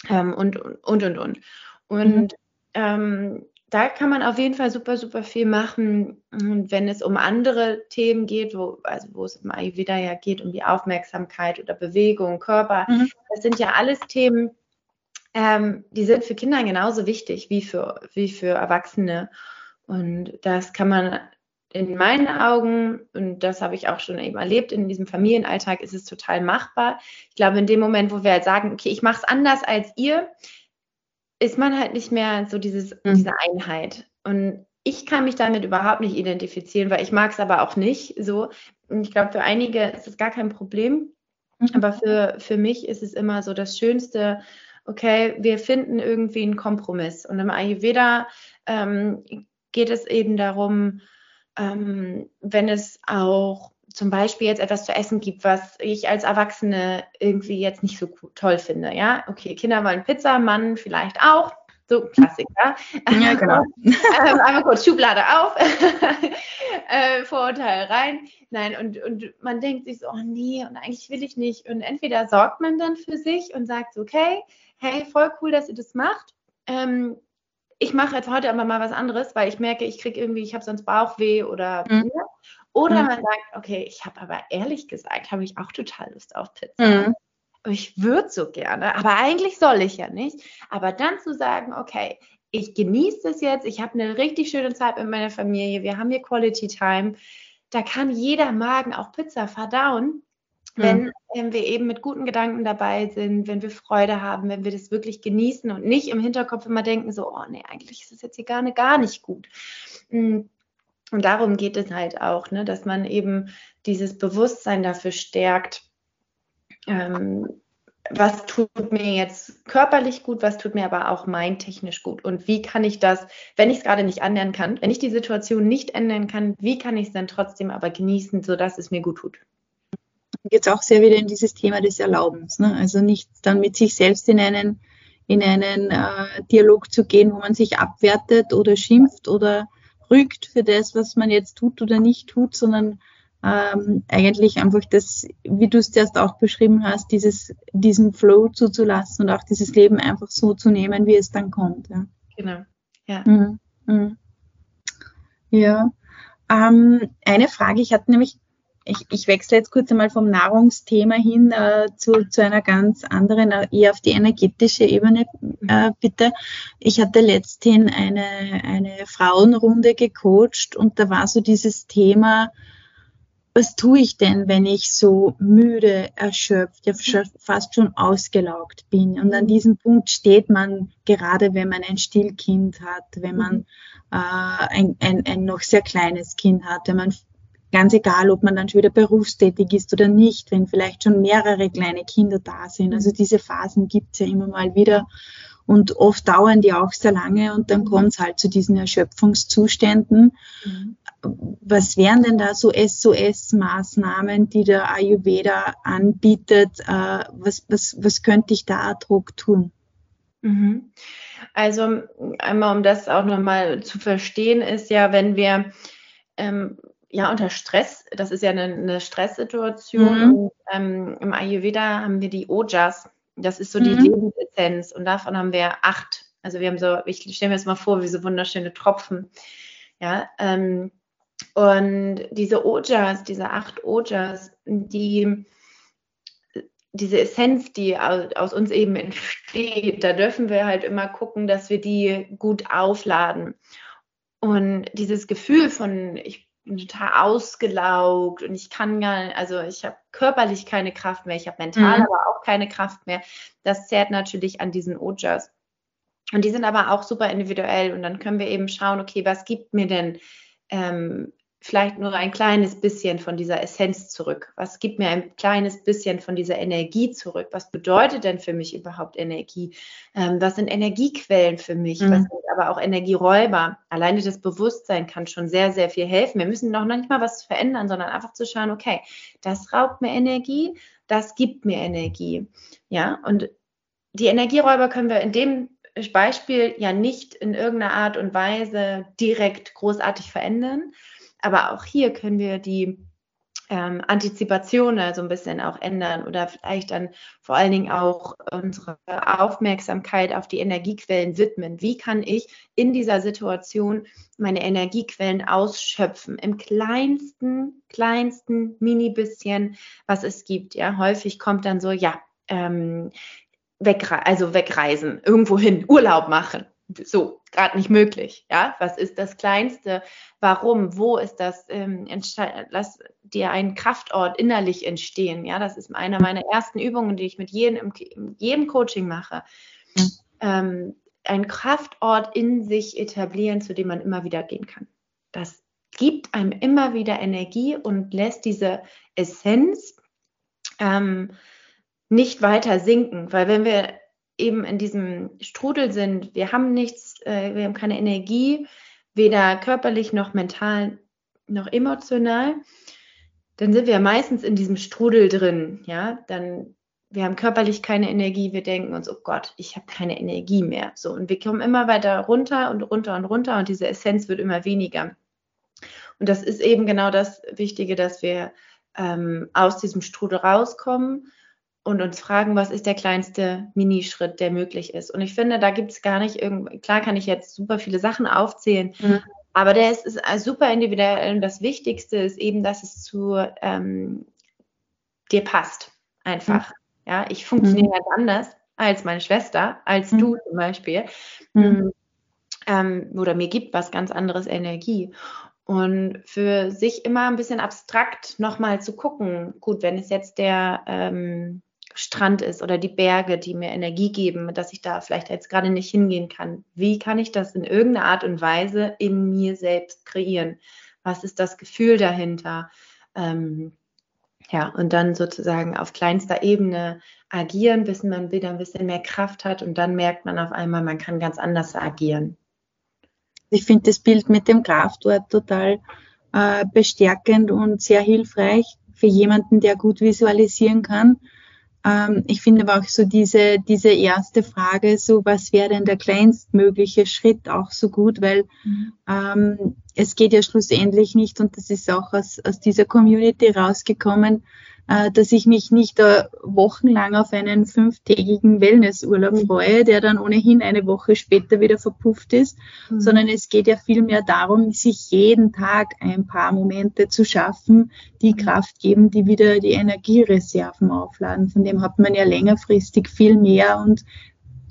Ähm, und, und, und, und. Und mhm. ähm, da kann man auf jeden Fall super, super viel machen. Und wenn es um andere Themen geht, wo, also wo es im Ayurveda ja geht, um die Aufmerksamkeit oder Bewegung, Körper, mhm. das sind ja alles Themen, ähm, die sind für Kinder genauso wichtig wie für, wie für Erwachsene. Und das kann man in meinen Augen, und das habe ich auch schon eben erlebt, in diesem Familienalltag ist es total machbar. Ich glaube, in dem Moment, wo wir halt sagen, okay, ich mache es anders als ihr, ist man halt nicht mehr so dieses, mhm. diese Einheit. Und ich kann mich damit überhaupt nicht identifizieren, weil ich mag es aber auch nicht so. Und ich glaube, für einige ist es gar kein Problem. Mhm. Aber für, für mich ist es immer so das Schönste, okay, wir finden irgendwie einen Kompromiss. Und im Ayurveda ähm, geht es eben darum, ähm, wenn es auch zum Beispiel jetzt etwas zu essen gibt, was ich als Erwachsene irgendwie jetzt nicht so toll finde. Ja, okay, Kinder wollen Pizza, Mann vielleicht auch. So, Klassiker. Ja, genau. ähm, einmal kurz Schublade auf, äh, Vorurteil rein. Nein, und, und man denkt sich so, oh nee, und eigentlich will ich nicht. Und entweder sorgt man dann für sich und sagt okay, hey, voll cool, dass ihr das macht. Ähm, ich mache jetzt heute aber mal was anderes, weil ich merke, ich kriege irgendwie, ich habe sonst Bauchweh oder mhm. oder mhm. man sagt, okay, ich habe aber ehrlich gesagt, habe ich auch total Lust auf Pizza. Mhm. Ich würde so gerne, aber eigentlich soll ich ja nicht. Aber dann zu sagen, okay, ich genieße das jetzt, ich habe eine richtig schöne Zeit mit meiner Familie, wir haben hier Quality Time. Da kann jeder Magen auch Pizza verdauen wenn mhm. wir eben mit guten Gedanken dabei sind, wenn wir Freude haben, wenn wir das wirklich genießen und nicht im Hinterkopf immer denken, so, oh nee, eigentlich ist es jetzt hier gar, nicht, gar nicht gut. Hm. Und darum geht es halt auch, ne, dass man eben dieses Bewusstsein dafür stärkt, ähm, was tut mir jetzt körperlich gut, was tut mir aber auch mindtechnisch gut und wie kann ich das, wenn ich es gerade nicht ändern kann, wenn ich die Situation nicht ändern kann, wie kann ich es dann trotzdem aber genießen, sodass es mir gut tut geht es auch sehr wieder in dieses Thema des Erlaubens. Ne? Also nicht dann mit sich selbst in einen, in einen äh, Dialog zu gehen, wo man sich abwertet oder schimpft oder rügt für das, was man jetzt tut oder nicht tut, sondern ähm, eigentlich einfach das, wie du es erst auch beschrieben hast, dieses, diesen Flow zuzulassen und auch dieses Leben einfach so zu nehmen, wie es dann kommt. Ja. Genau, ja. Mhm. Mhm. Ja. Ähm, eine Frage, ich hatte nämlich ich, ich wechsle jetzt kurz einmal vom Nahrungsthema hin äh, zu, zu einer ganz anderen, äh, eher auf die energetische Ebene, äh, bitte. Ich hatte letzthin eine, eine Frauenrunde gecoacht und da war so dieses Thema, was tue ich denn, wenn ich so müde, erschöpft, ja fast schon ausgelaugt bin? Und an diesem Punkt steht man, gerade wenn man ein Stillkind hat, wenn man mhm. äh, ein, ein, ein noch sehr kleines Kind hat, wenn man Ganz egal, ob man dann schon wieder berufstätig ist oder nicht, wenn vielleicht schon mehrere kleine Kinder da sind. Also diese Phasen gibt es ja immer mal wieder. Und oft dauern die auch sehr lange und dann kommt es halt zu diesen Erschöpfungszuständen. Mhm. Was wären denn da so SOS-Maßnahmen, die der Ayurveda anbietet? Äh, was, was, was könnte ich da ad hoc tun? Mhm. Also einmal, um das auch nochmal zu verstehen, ist ja, wenn wir ähm, ja unter Stress, das ist ja eine, eine Stresssituation. Mhm. Ähm, Im Ayurveda haben wir die Ojas, das ist so die mhm. Lebensessenz und davon haben wir acht. Also wir haben so, ich stelle mir das mal vor, wie so wunderschöne Tropfen. Ja, ähm, und diese Ojas, diese acht Ojas, die diese Essenz, die aus uns eben entsteht, da dürfen wir halt immer gucken, dass wir die gut aufladen. Und dieses Gefühl von, ich bin total ausgelaugt und ich kann gar nicht, also ich habe körperlich keine Kraft mehr, ich habe mental mhm. aber auch keine Kraft mehr. Das zehrt natürlich an diesen Ojas. Und die sind aber auch super individuell und dann können wir eben schauen, okay, was gibt mir denn ähm, vielleicht nur ein kleines bisschen von dieser Essenz zurück? Was gibt mir ein kleines bisschen von dieser Energie zurück? Was bedeutet denn für mich überhaupt Energie? Ähm, was sind Energiequellen für mich? Mhm. Was sind aber auch Energieräuber? Alleine das Bewusstsein kann schon sehr, sehr viel helfen. Wir müssen noch nicht mal was verändern, sondern einfach zu schauen, okay, das raubt mir Energie, das gibt mir Energie. Ja, und die Energieräuber können wir in dem Beispiel ja nicht in irgendeiner Art und Weise direkt großartig verändern. Aber auch hier können wir die ähm, Antizipation so ein bisschen auch ändern oder vielleicht dann vor allen Dingen auch unsere Aufmerksamkeit auf die Energiequellen widmen. Wie kann ich in dieser Situation meine Energiequellen ausschöpfen? Im kleinsten, kleinsten mini bisschen, was es gibt. Ja, häufig kommt dann so, ja, ähm, wegre also wegreisen, irgendwo hin, Urlaub machen so gerade nicht möglich. Ja, was ist das Kleinste? Warum? Wo ist das? Ähm, lass dir einen Kraftort innerlich entstehen. Ja, das ist eine meiner ersten Übungen, die ich mit jedem, jedem Coaching mache. Mhm. Ähm, einen Kraftort in sich etablieren, zu dem man immer wieder gehen kann. Das gibt einem immer wieder Energie und lässt diese Essenz ähm, nicht weiter sinken, weil wenn wir eben in diesem Strudel sind, wir haben nichts, äh, wir haben keine Energie, weder körperlich noch mental noch emotional, dann sind wir meistens in diesem Strudel drin, ja, dann wir haben körperlich keine Energie, wir denken uns, oh Gott, ich habe keine Energie mehr. So, und wir kommen immer weiter runter und runter und runter und diese Essenz wird immer weniger. Und das ist eben genau das Wichtige, dass wir ähm, aus diesem Strudel rauskommen und uns fragen, was ist der kleinste Minischritt, der möglich ist. Und ich finde, da gibt es gar nicht irgendwie, klar kann ich jetzt super viele Sachen aufzählen, mhm. aber der ist, ist super individuell und das Wichtigste ist eben, dass es zu ähm, dir passt. Einfach. Mhm. Ja, ich funktioniere mhm. ganz anders als meine Schwester, als mhm. du zum Beispiel. Mhm. Mm, ähm, oder mir gibt was ganz anderes Energie. Und für sich immer ein bisschen abstrakt nochmal zu gucken, gut, wenn es jetzt der ähm, Strand ist oder die Berge, die mir Energie geben, dass ich da vielleicht jetzt gerade nicht hingehen kann, wie kann ich das in irgendeiner Art und Weise in mir selbst kreieren? Was ist das Gefühl dahinter? Ähm, ja, und dann sozusagen auf kleinster Ebene agieren, bis man wieder ein bisschen mehr Kraft hat und dann merkt man auf einmal, man kann ganz anders agieren. Ich finde das Bild mit dem Kraftort total äh, bestärkend und sehr hilfreich für jemanden, der gut visualisieren kann. Ähm, ich finde aber auch so diese, diese erste Frage, so was wäre denn der kleinstmögliche Schritt auch so gut, weil mhm. ähm, es geht ja schlussendlich nicht, und das ist auch aus, aus dieser Community rausgekommen, dass ich mich nicht äh, wochenlang auf einen fünftägigen Wellnessurlaub mhm. freue, der dann ohnehin eine Woche später wieder verpufft ist, mhm. sondern es geht ja vielmehr darum, sich jeden Tag ein paar Momente zu schaffen, die mhm. Kraft geben, die wieder die Energiereserven aufladen. Von dem hat man ja längerfristig viel mehr und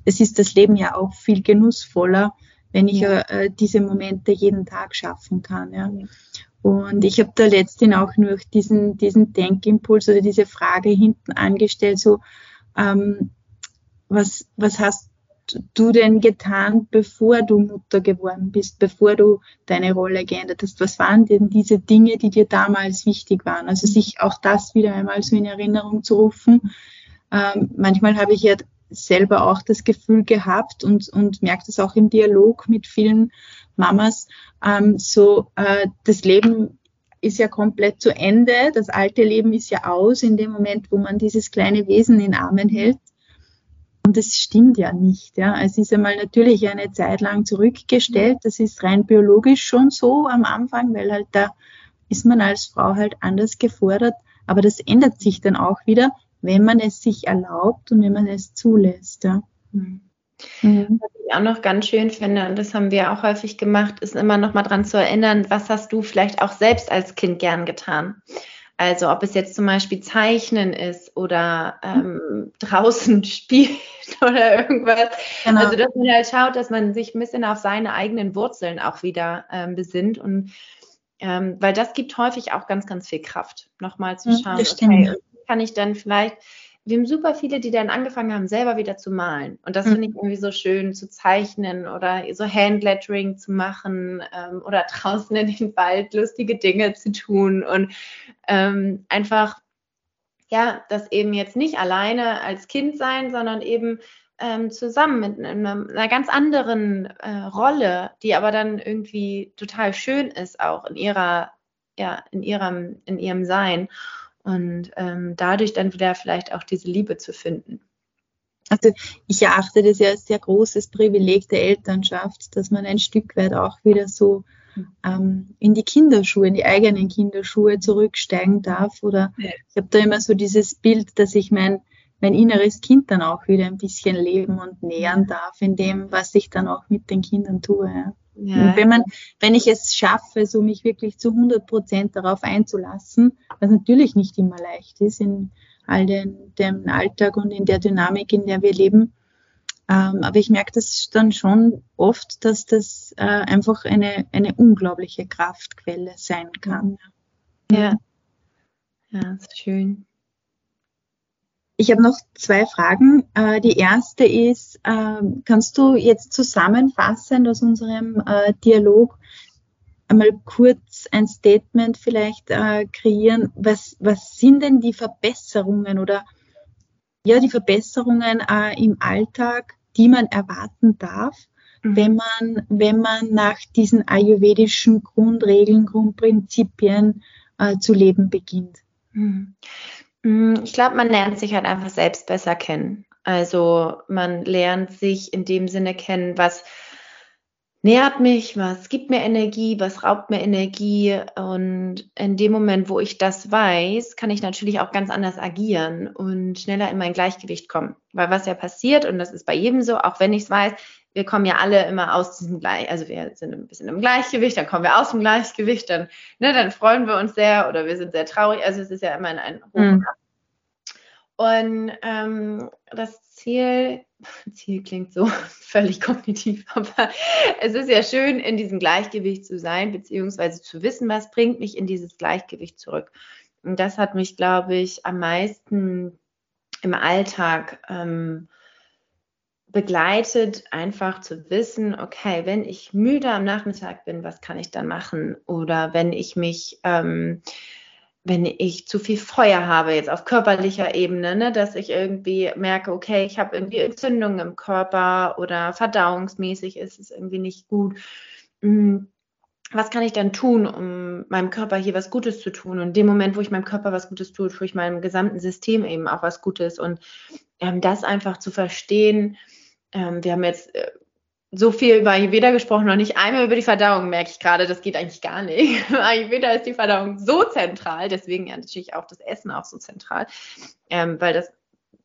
es ist das Leben ja auch viel genussvoller, wenn ich ja. äh, diese Momente jeden Tag schaffen kann. Ja. Und ich habe da letztens auch nur diesen, diesen Denkimpuls oder diese Frage hinten angestellt, so, ähm, was, was hast du denn getan, bevor du Mutter geworden bist, bevor du deine Rolle geändert hast? Was waren denn diese Dinge, die dir damals wichtig waren? Also sich auch das wieder einmal so in Erinnerung zu rufen. Ähm, manchmal habe ich ja selber auch das Gefühl gehabt und, und merke das auch im Dialog mit vielen Mamas, ähm, so äh, das Leben ist ja komplett zu Ende, das alte Leben ist ja aus in dem Moment, wo man dieses kleine Wesen in Armen hält. Und das stimmt ja nicht. Ja. Es ist einmal natürlich eine Zeit lang zurückgestellt. Das ist rein biologisch schon so am Anfang, weil halt da ist man als Frau halt anders gefordert. Aber das ändert sich dann auch wieder, wenn man es sich erlaubt und wenn man es zulässt. Ja. Mhm. Mhm. Was ich auch noch ganz schön finde, und das haben wir auch häufig gemacht, ist immer noch mal dran zu erinnern, was hast du vielleicht auch selbst als Kind gern getan? Also ob es jetzt zum Beispiel Zeichnen ist oder ähm, draußen spielen oder irgendwas. Genau. Also dass man halt schaut, dass man sich ein bisschen auf seine eigenen Wurzeln auch wieder ähm, besinnt und ähm, weil das gibt häufig auch ganz, ganz viel Kraft, nochmal zu schauen, okay, kann ich dann vielleicht wir haben super viele, die dann angefangen haben, selber wieder zu malen. Und das mhm. finde ich irgendwie so schön, zu zeichnen oder so Handlettering zu machen ähm, oder draußen in den Wald lustige Dinge zu tun und ähm, einfach, ja, das eben jetzt nicht alleine als Kind sein, sondern eben ähm, zusammen mit einer, einer ganz anderen äh, Rolle, die aber dann irgendwie total schön ist, auch in ihrer, ja, in ihrem, in ihrem Sein und ähm, dadurch dann wieder vielleicht auch diese Liebe zu finden. Also ich erachte das ja als sehr großes Privileg der Elternschaft, dass man ein Stück weit auch wieder so ähm, in die Kinderschuhe, in die eigenen Kinderschuhe zurücksteigen darf. Oder ja. ich habe da immer so dieses Bild, dass ich mein, mein inneres Kind dann auch wieder ein bisschen leben und nähern darf in dem, was ich dann auch mit den Kindern tue. Ja. Ja. wenn man, wenn ich es schaffe, so mich wirklich zu 100 Prozent darauf einzulassen, was natürlich nicht immer leicht ist in all den, dem Alltag und in der Dynamik, in der wir leben. Ähm, aber ich merke das dann schon oft, dass das äh, einfach eine, eine unglaubliche Kraftquelle sein kann. Ja, ja, das ist schön. Ich habe noch zwei Fragen. Äh, die erste ist, ähm, kannst du jetzt zusammenfassend aus unserem äh, Dialog einmal kurz ein Statement vielleicht äh, kreieren? Was, was sind denn die Verbesserungen oder ja, die Verbesserungen im Alltag, die man erwarten darf, mhm. wenn man, wenn man nach diesen ayurvedischen Grundregeln, Grundprinzipien zu leben beginnt? Mhm. Mm, ich glaube, man lernt sich halt einfach selbst besser kennen. Also man lernt sich in dem Sinne kennen, was nährt mich, was gibt mir Energie, was raubt mir Energie. Und in dem Moment, wo ich das weiß, kann ich natürlich auch ganz anders agieren und schneller in mein Gleichgewicht kommen. Weil was ja passiert, und das ist bei jedem so, auch wenn ich es weiß, wir kommen ja alle immer aus diesem Gleich, also wir sind ein bisschen im Gleichgewicht, dann kommen wir aus dem Gleichgewicht, dann, ne, dann freuen wir uns sehr oder wir sind sehr traurig. Also es ist ja immer ein, ein Hoch und Ab. Und ähm, das Ziel, Ziel klingt so völlig kognitiv, aber es ist ja schön, in diesem Gleichgewicht zu sein, beziehungsweise zu wissen, was bringt mich in dieses Gleichgewicht zurück. Und das hat mich, glaube ich, am meisten im Alltag ähm, begleitet, einfach zu wissen, okay, wenn ich müde am Nachmittag bin, was kann ich dann machen? Oder wenn ich mich ähm, wenn ich zu viel Feuer habe, jetzt auf körperlicher Ebene, ne, dass ich irgendwie merke, okay, ich habe irgendwie Entzündungen im Körper oder verdauungsmäßig ist es irgendwie nicht gut. Hm, was kann ich dann tun, um meinem Körper hier was Gutes zu tun? Und in dem Moment, wo ich meinem Körper was Gutes tue, tue ich meinem gesamten System eben auch was Gutes. Und ähm, das einfach zu verstehen, ähm, wir haben jetzt äh, so viel über Ayurveda gesprochen, noch nicht einmal über die Verdauung, merke ich gerade, das geht eigentlich gar nicht. Ayurveda ist die Verdauung so zentral, deswegen ja natürlich auch das Essen auch so zentral, ähm, weil das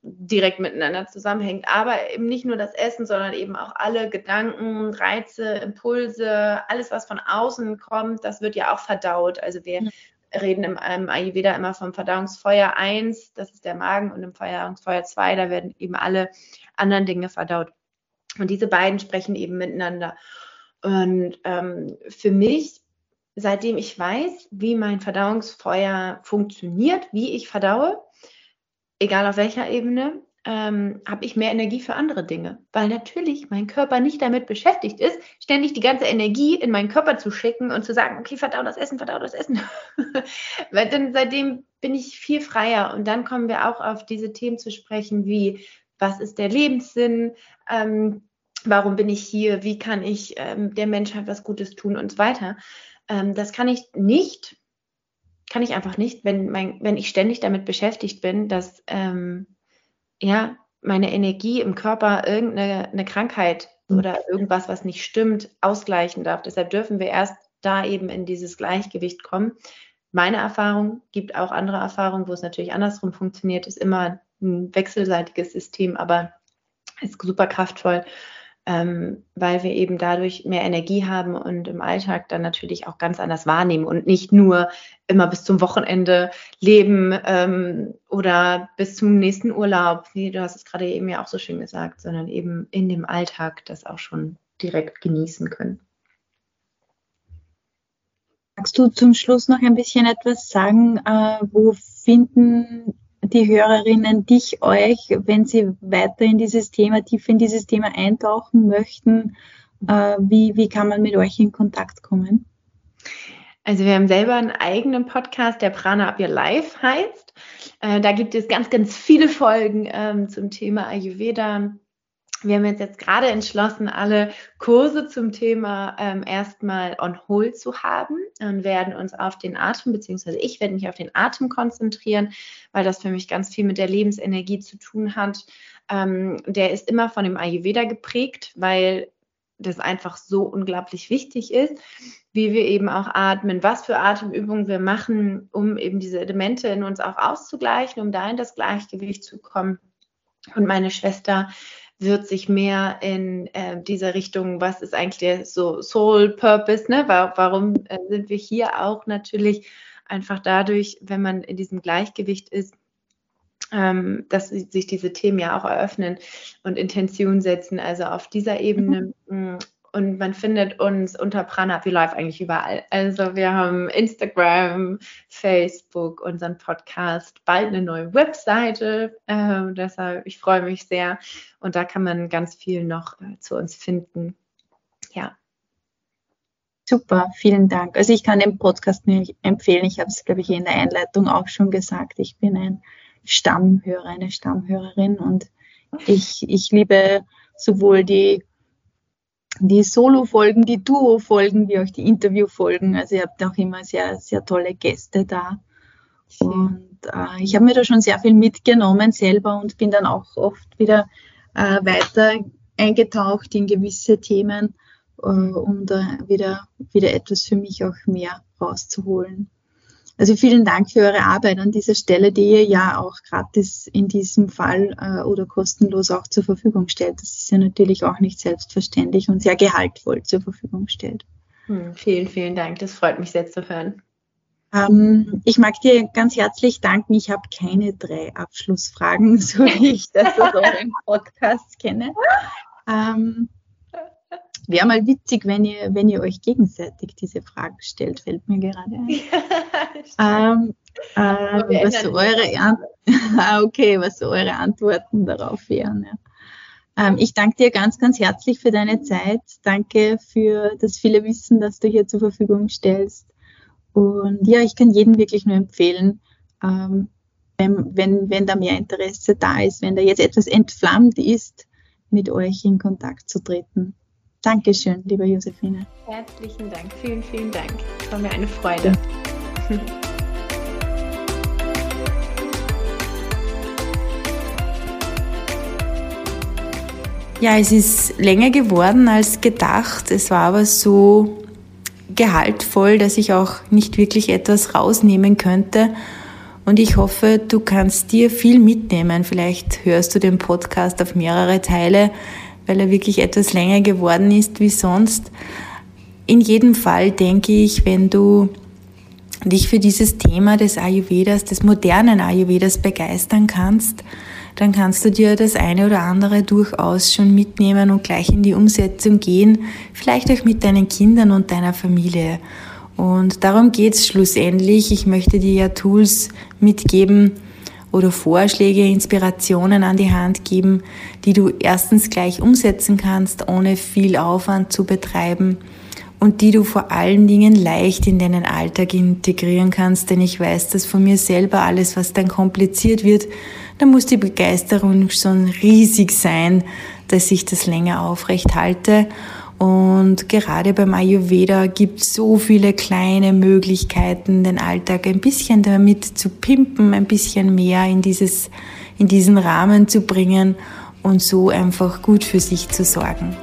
direkt miteinander zusammenhängt. Aber eben nicht nur das Essen, sondern eben auch alle Gedanken, Reize, Impulse, alles, was von außen kommt, das wird ja auch verdaut. Also wir mhm. reden im, im Ayurveda immer vom Verdauungsfeuer 1, das ist der Magen, und im Verdauungsfeuer 2, da werden eben alle anderen Dinge verdaut. Und diese beiden sprechen eben miteinander. Und ähm, für mich, seitdem ich weiß, wie mein Verdauungsfeuer funktioniert, wie ich verdaue, egal auf welcher Ebene, ähm, habe ich mehr Energie für andere Dinge. Weil natürlich mein Körper nicht damit beschäftigt ist, ständig die ganze Energie in meinen Körper zu schicken und zu sagen, okay, verdau das Essen, verdau das Essen. Weil dann seitdem bin ich viel freier. Und dann kommen wir auch auf diese Themen zu sprechen, wie was ist der Lebenssinn, ähm, warum bin ich hier, wie kann ich ähm, der Menschheit was Gutes tun und so weiter. Ähm, das kann ich nicht, kann ich einfach nicht, wenn, mein, wenn ich ständig damit beschäftigt bin, dass ähm, ja, meine Energie im Körper irgendeine eine Krankheit oder irgendwas, was nicht stimmt, ausgleichen darf. Deshalb dürfen wir erst da eben in dieses Gleichgewicht kommen. Meine Erfahrung gibt auch andere Erfahrungen, wo es natürlich andersrum funktioniert, ist immer ein wechselseitiges System, aber ist super kraftvoll ähm, weil wir eben dadurch mehr Energie haben und im Alltag dann natürlich auch ganz anders wahrnehmen und nicht nur immer bis zum Wochenende leben ähm, oder bis zum nächsten Urlaub, wie du hast es gerade eben ja auch so schön gesagt, sondern eben in dem Alltag das auch schon direkt genießen können. Magst du zum Schluss noch ein bisschen etwas sagen? Äh, wo finden die Hörerinnen dich, euch, wenn sie weiter in dieses Thema, tief in dieses Thema eintauchen möchten? Äh, wie, wie kann man mit euch in Kontakt kommen? Also wir haben selber einen eigenen Podcast, der Prana Up Your Life heißt. Äh, da gibt es ganz, ganz viele Folgen ähm, zum Thema Ayurveda, wir haben jetzt, jetzt gerade entschlossen, alle Kurse zum Thema ähm, erstmal on hold zu haben und werden uns auf den Atem, beziehungsweise ich werde mich auf den Atem konzentrieren, weil das für mich ganz viel mit der Lebensenergie zu tun hat. Ähm, der ist immer von dem Ayurveda geprägt, weil das einfach so unglaublich wichtig ist, wie wir eben auch atmen, was für Atemübungen wir machen, um eben diese Elemente in uns auch auszugleichen, um da in das Gleichgewicht zu kommen. Und meine Schwester wird sich mehr in äh, dieser Richtung, was ist eigentlich der so Soul Purpose, ne? Warum äh, sind wir hier auch natürlich einfach dadurch, wenn man in diesem Gleichgewicht ist, ähm, dass sich diese Themen ja auch eröffnen und Intention setzen. Also auf dieser Ebene mhm. Und man findet uns unter Prana Happy Life eigentlich überall. Also wir haben Instagram, Facebook, unseren Podcast, bald eine neue Webseite. Äh, deshalb, ich freue mich sehr. Und da kann man ganz viel noch äh, zu uns finden. Ja. Super, vielen Dank. Also ich kann den Podcast nur empfehlen. Ich habe es, glaube ich, in der Einleitung auch schon gesagt. Ich bin ein Stammhörer, eine Stammhörerin und ich, ich liebe sowohl die die Solo-Folgen, die Duo-Folgen, wie auch die Interview-Folgen. Also ihr habt auch immer sehr, sehr tolle Gäste da. Und äh, ich habe mir da schon sehr viel mitgenommen selber und bin dann auch oft wieder äh, weiter eingetaucht in gewisse Themen, äh, um da wieder, wieder etwas für mich auch mehr rauszuholen. Also vielen Dank für eure Arbeit an dieser Stelle, die ihr ja auch gratis in diesem Fall äh, oder kostenlos auch zur Verfügung stellt. Das ist ja natürlich auch nicht selbstverständlich und sehr gehaltvoll zur Verfügung stellt. Hm, vielen, vielen Dank. Das freut mich sehr zu hören. Ähm, ich mag dir ganz herzlich danken. Ich habe keine drei Abschlussfragen, so wie ich das aus euren Podcasts kenne. Ähm, Wäre mal witzig, wenn ihr, wenn ihr euch gegenseitig diese Fragen stellt, fällt mir gerade ein. ähm, äh, was so eure An ah, okay, was so eure Antworten darauf wären. Ja. Ähm, ich danke dir ganz, ganz herzlich für deine Zeit. Danke für das viele Wissen, das du hier zur Verfügung stellst. Und ja, ich kann jedem wirklich nur empfehlen, ähm, wenn, wenn, wenn da mehr Interesse da ist, wenn da jetzt etwas entflammt ist, mit euch in Kontakt zu treten. Dankeschön, liebe Josephine. Herzlichen Dank, vielen, vielen Dank. Es war mir eine Freude. Ja, es ist länger geworden als gedacht. Es war aber so gehaltvoll, dass ich auch nicht wirklich etwas rausnehmen könnte. Und ich hoffe, du kannst dir viel mitnehmen. Vielleicht hörst du den Podcast auf mehrere Teile weil er wirklich etwas länger geworden ist wie sonst. In jedem Fall denke ich, wenn du dich für dieses Thema des Ayurvedas, des modernen Ayurvedas begeistern kannst, dann kannst du dir das eine oder andere durchaus schon mitnehmen und gleich in die Umsetzung gehen, vielleicht auch mit deinen Kindern und deiner Familie. Und darum geht's schlussendlich. Ich möchte dir ja Tools mitgeben, oder Vorschläge, Inspirationen an die Hand geben, die du erstens gleich umsetzen kannst, ohne viel Aufwand zu betreiben und die du vor allen Dingen leicht in deinen Alltag integrieren kannst, denn ich weiß das von mir selber, alles was dann kompliziert wird, da muss die Begeisterung schon riesig sein, dass ich das länger aufrecht halte und gerade beim Ayurveda gibt es so viele kleine Möglichkeiten, den Alltag ein bisschen damit zu pimpen, ein bisschen mehr in, dieses, in diesen Rahmen zu bringen und so einfach gut für sich zu sorgen.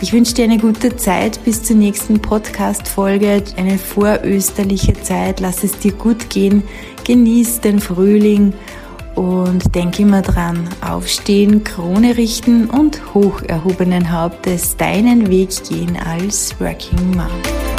Ich wünsche dir eine gute Zeit bis zur nächsten Podcast-Folge, eine vorösterliche Zeit. Lass es dir gut gehen, genieß den Frühling und denk immer dran, aufstehen, Krone richten und hoch erhobenen Hauptes deinen Weg gehen als Working Mom.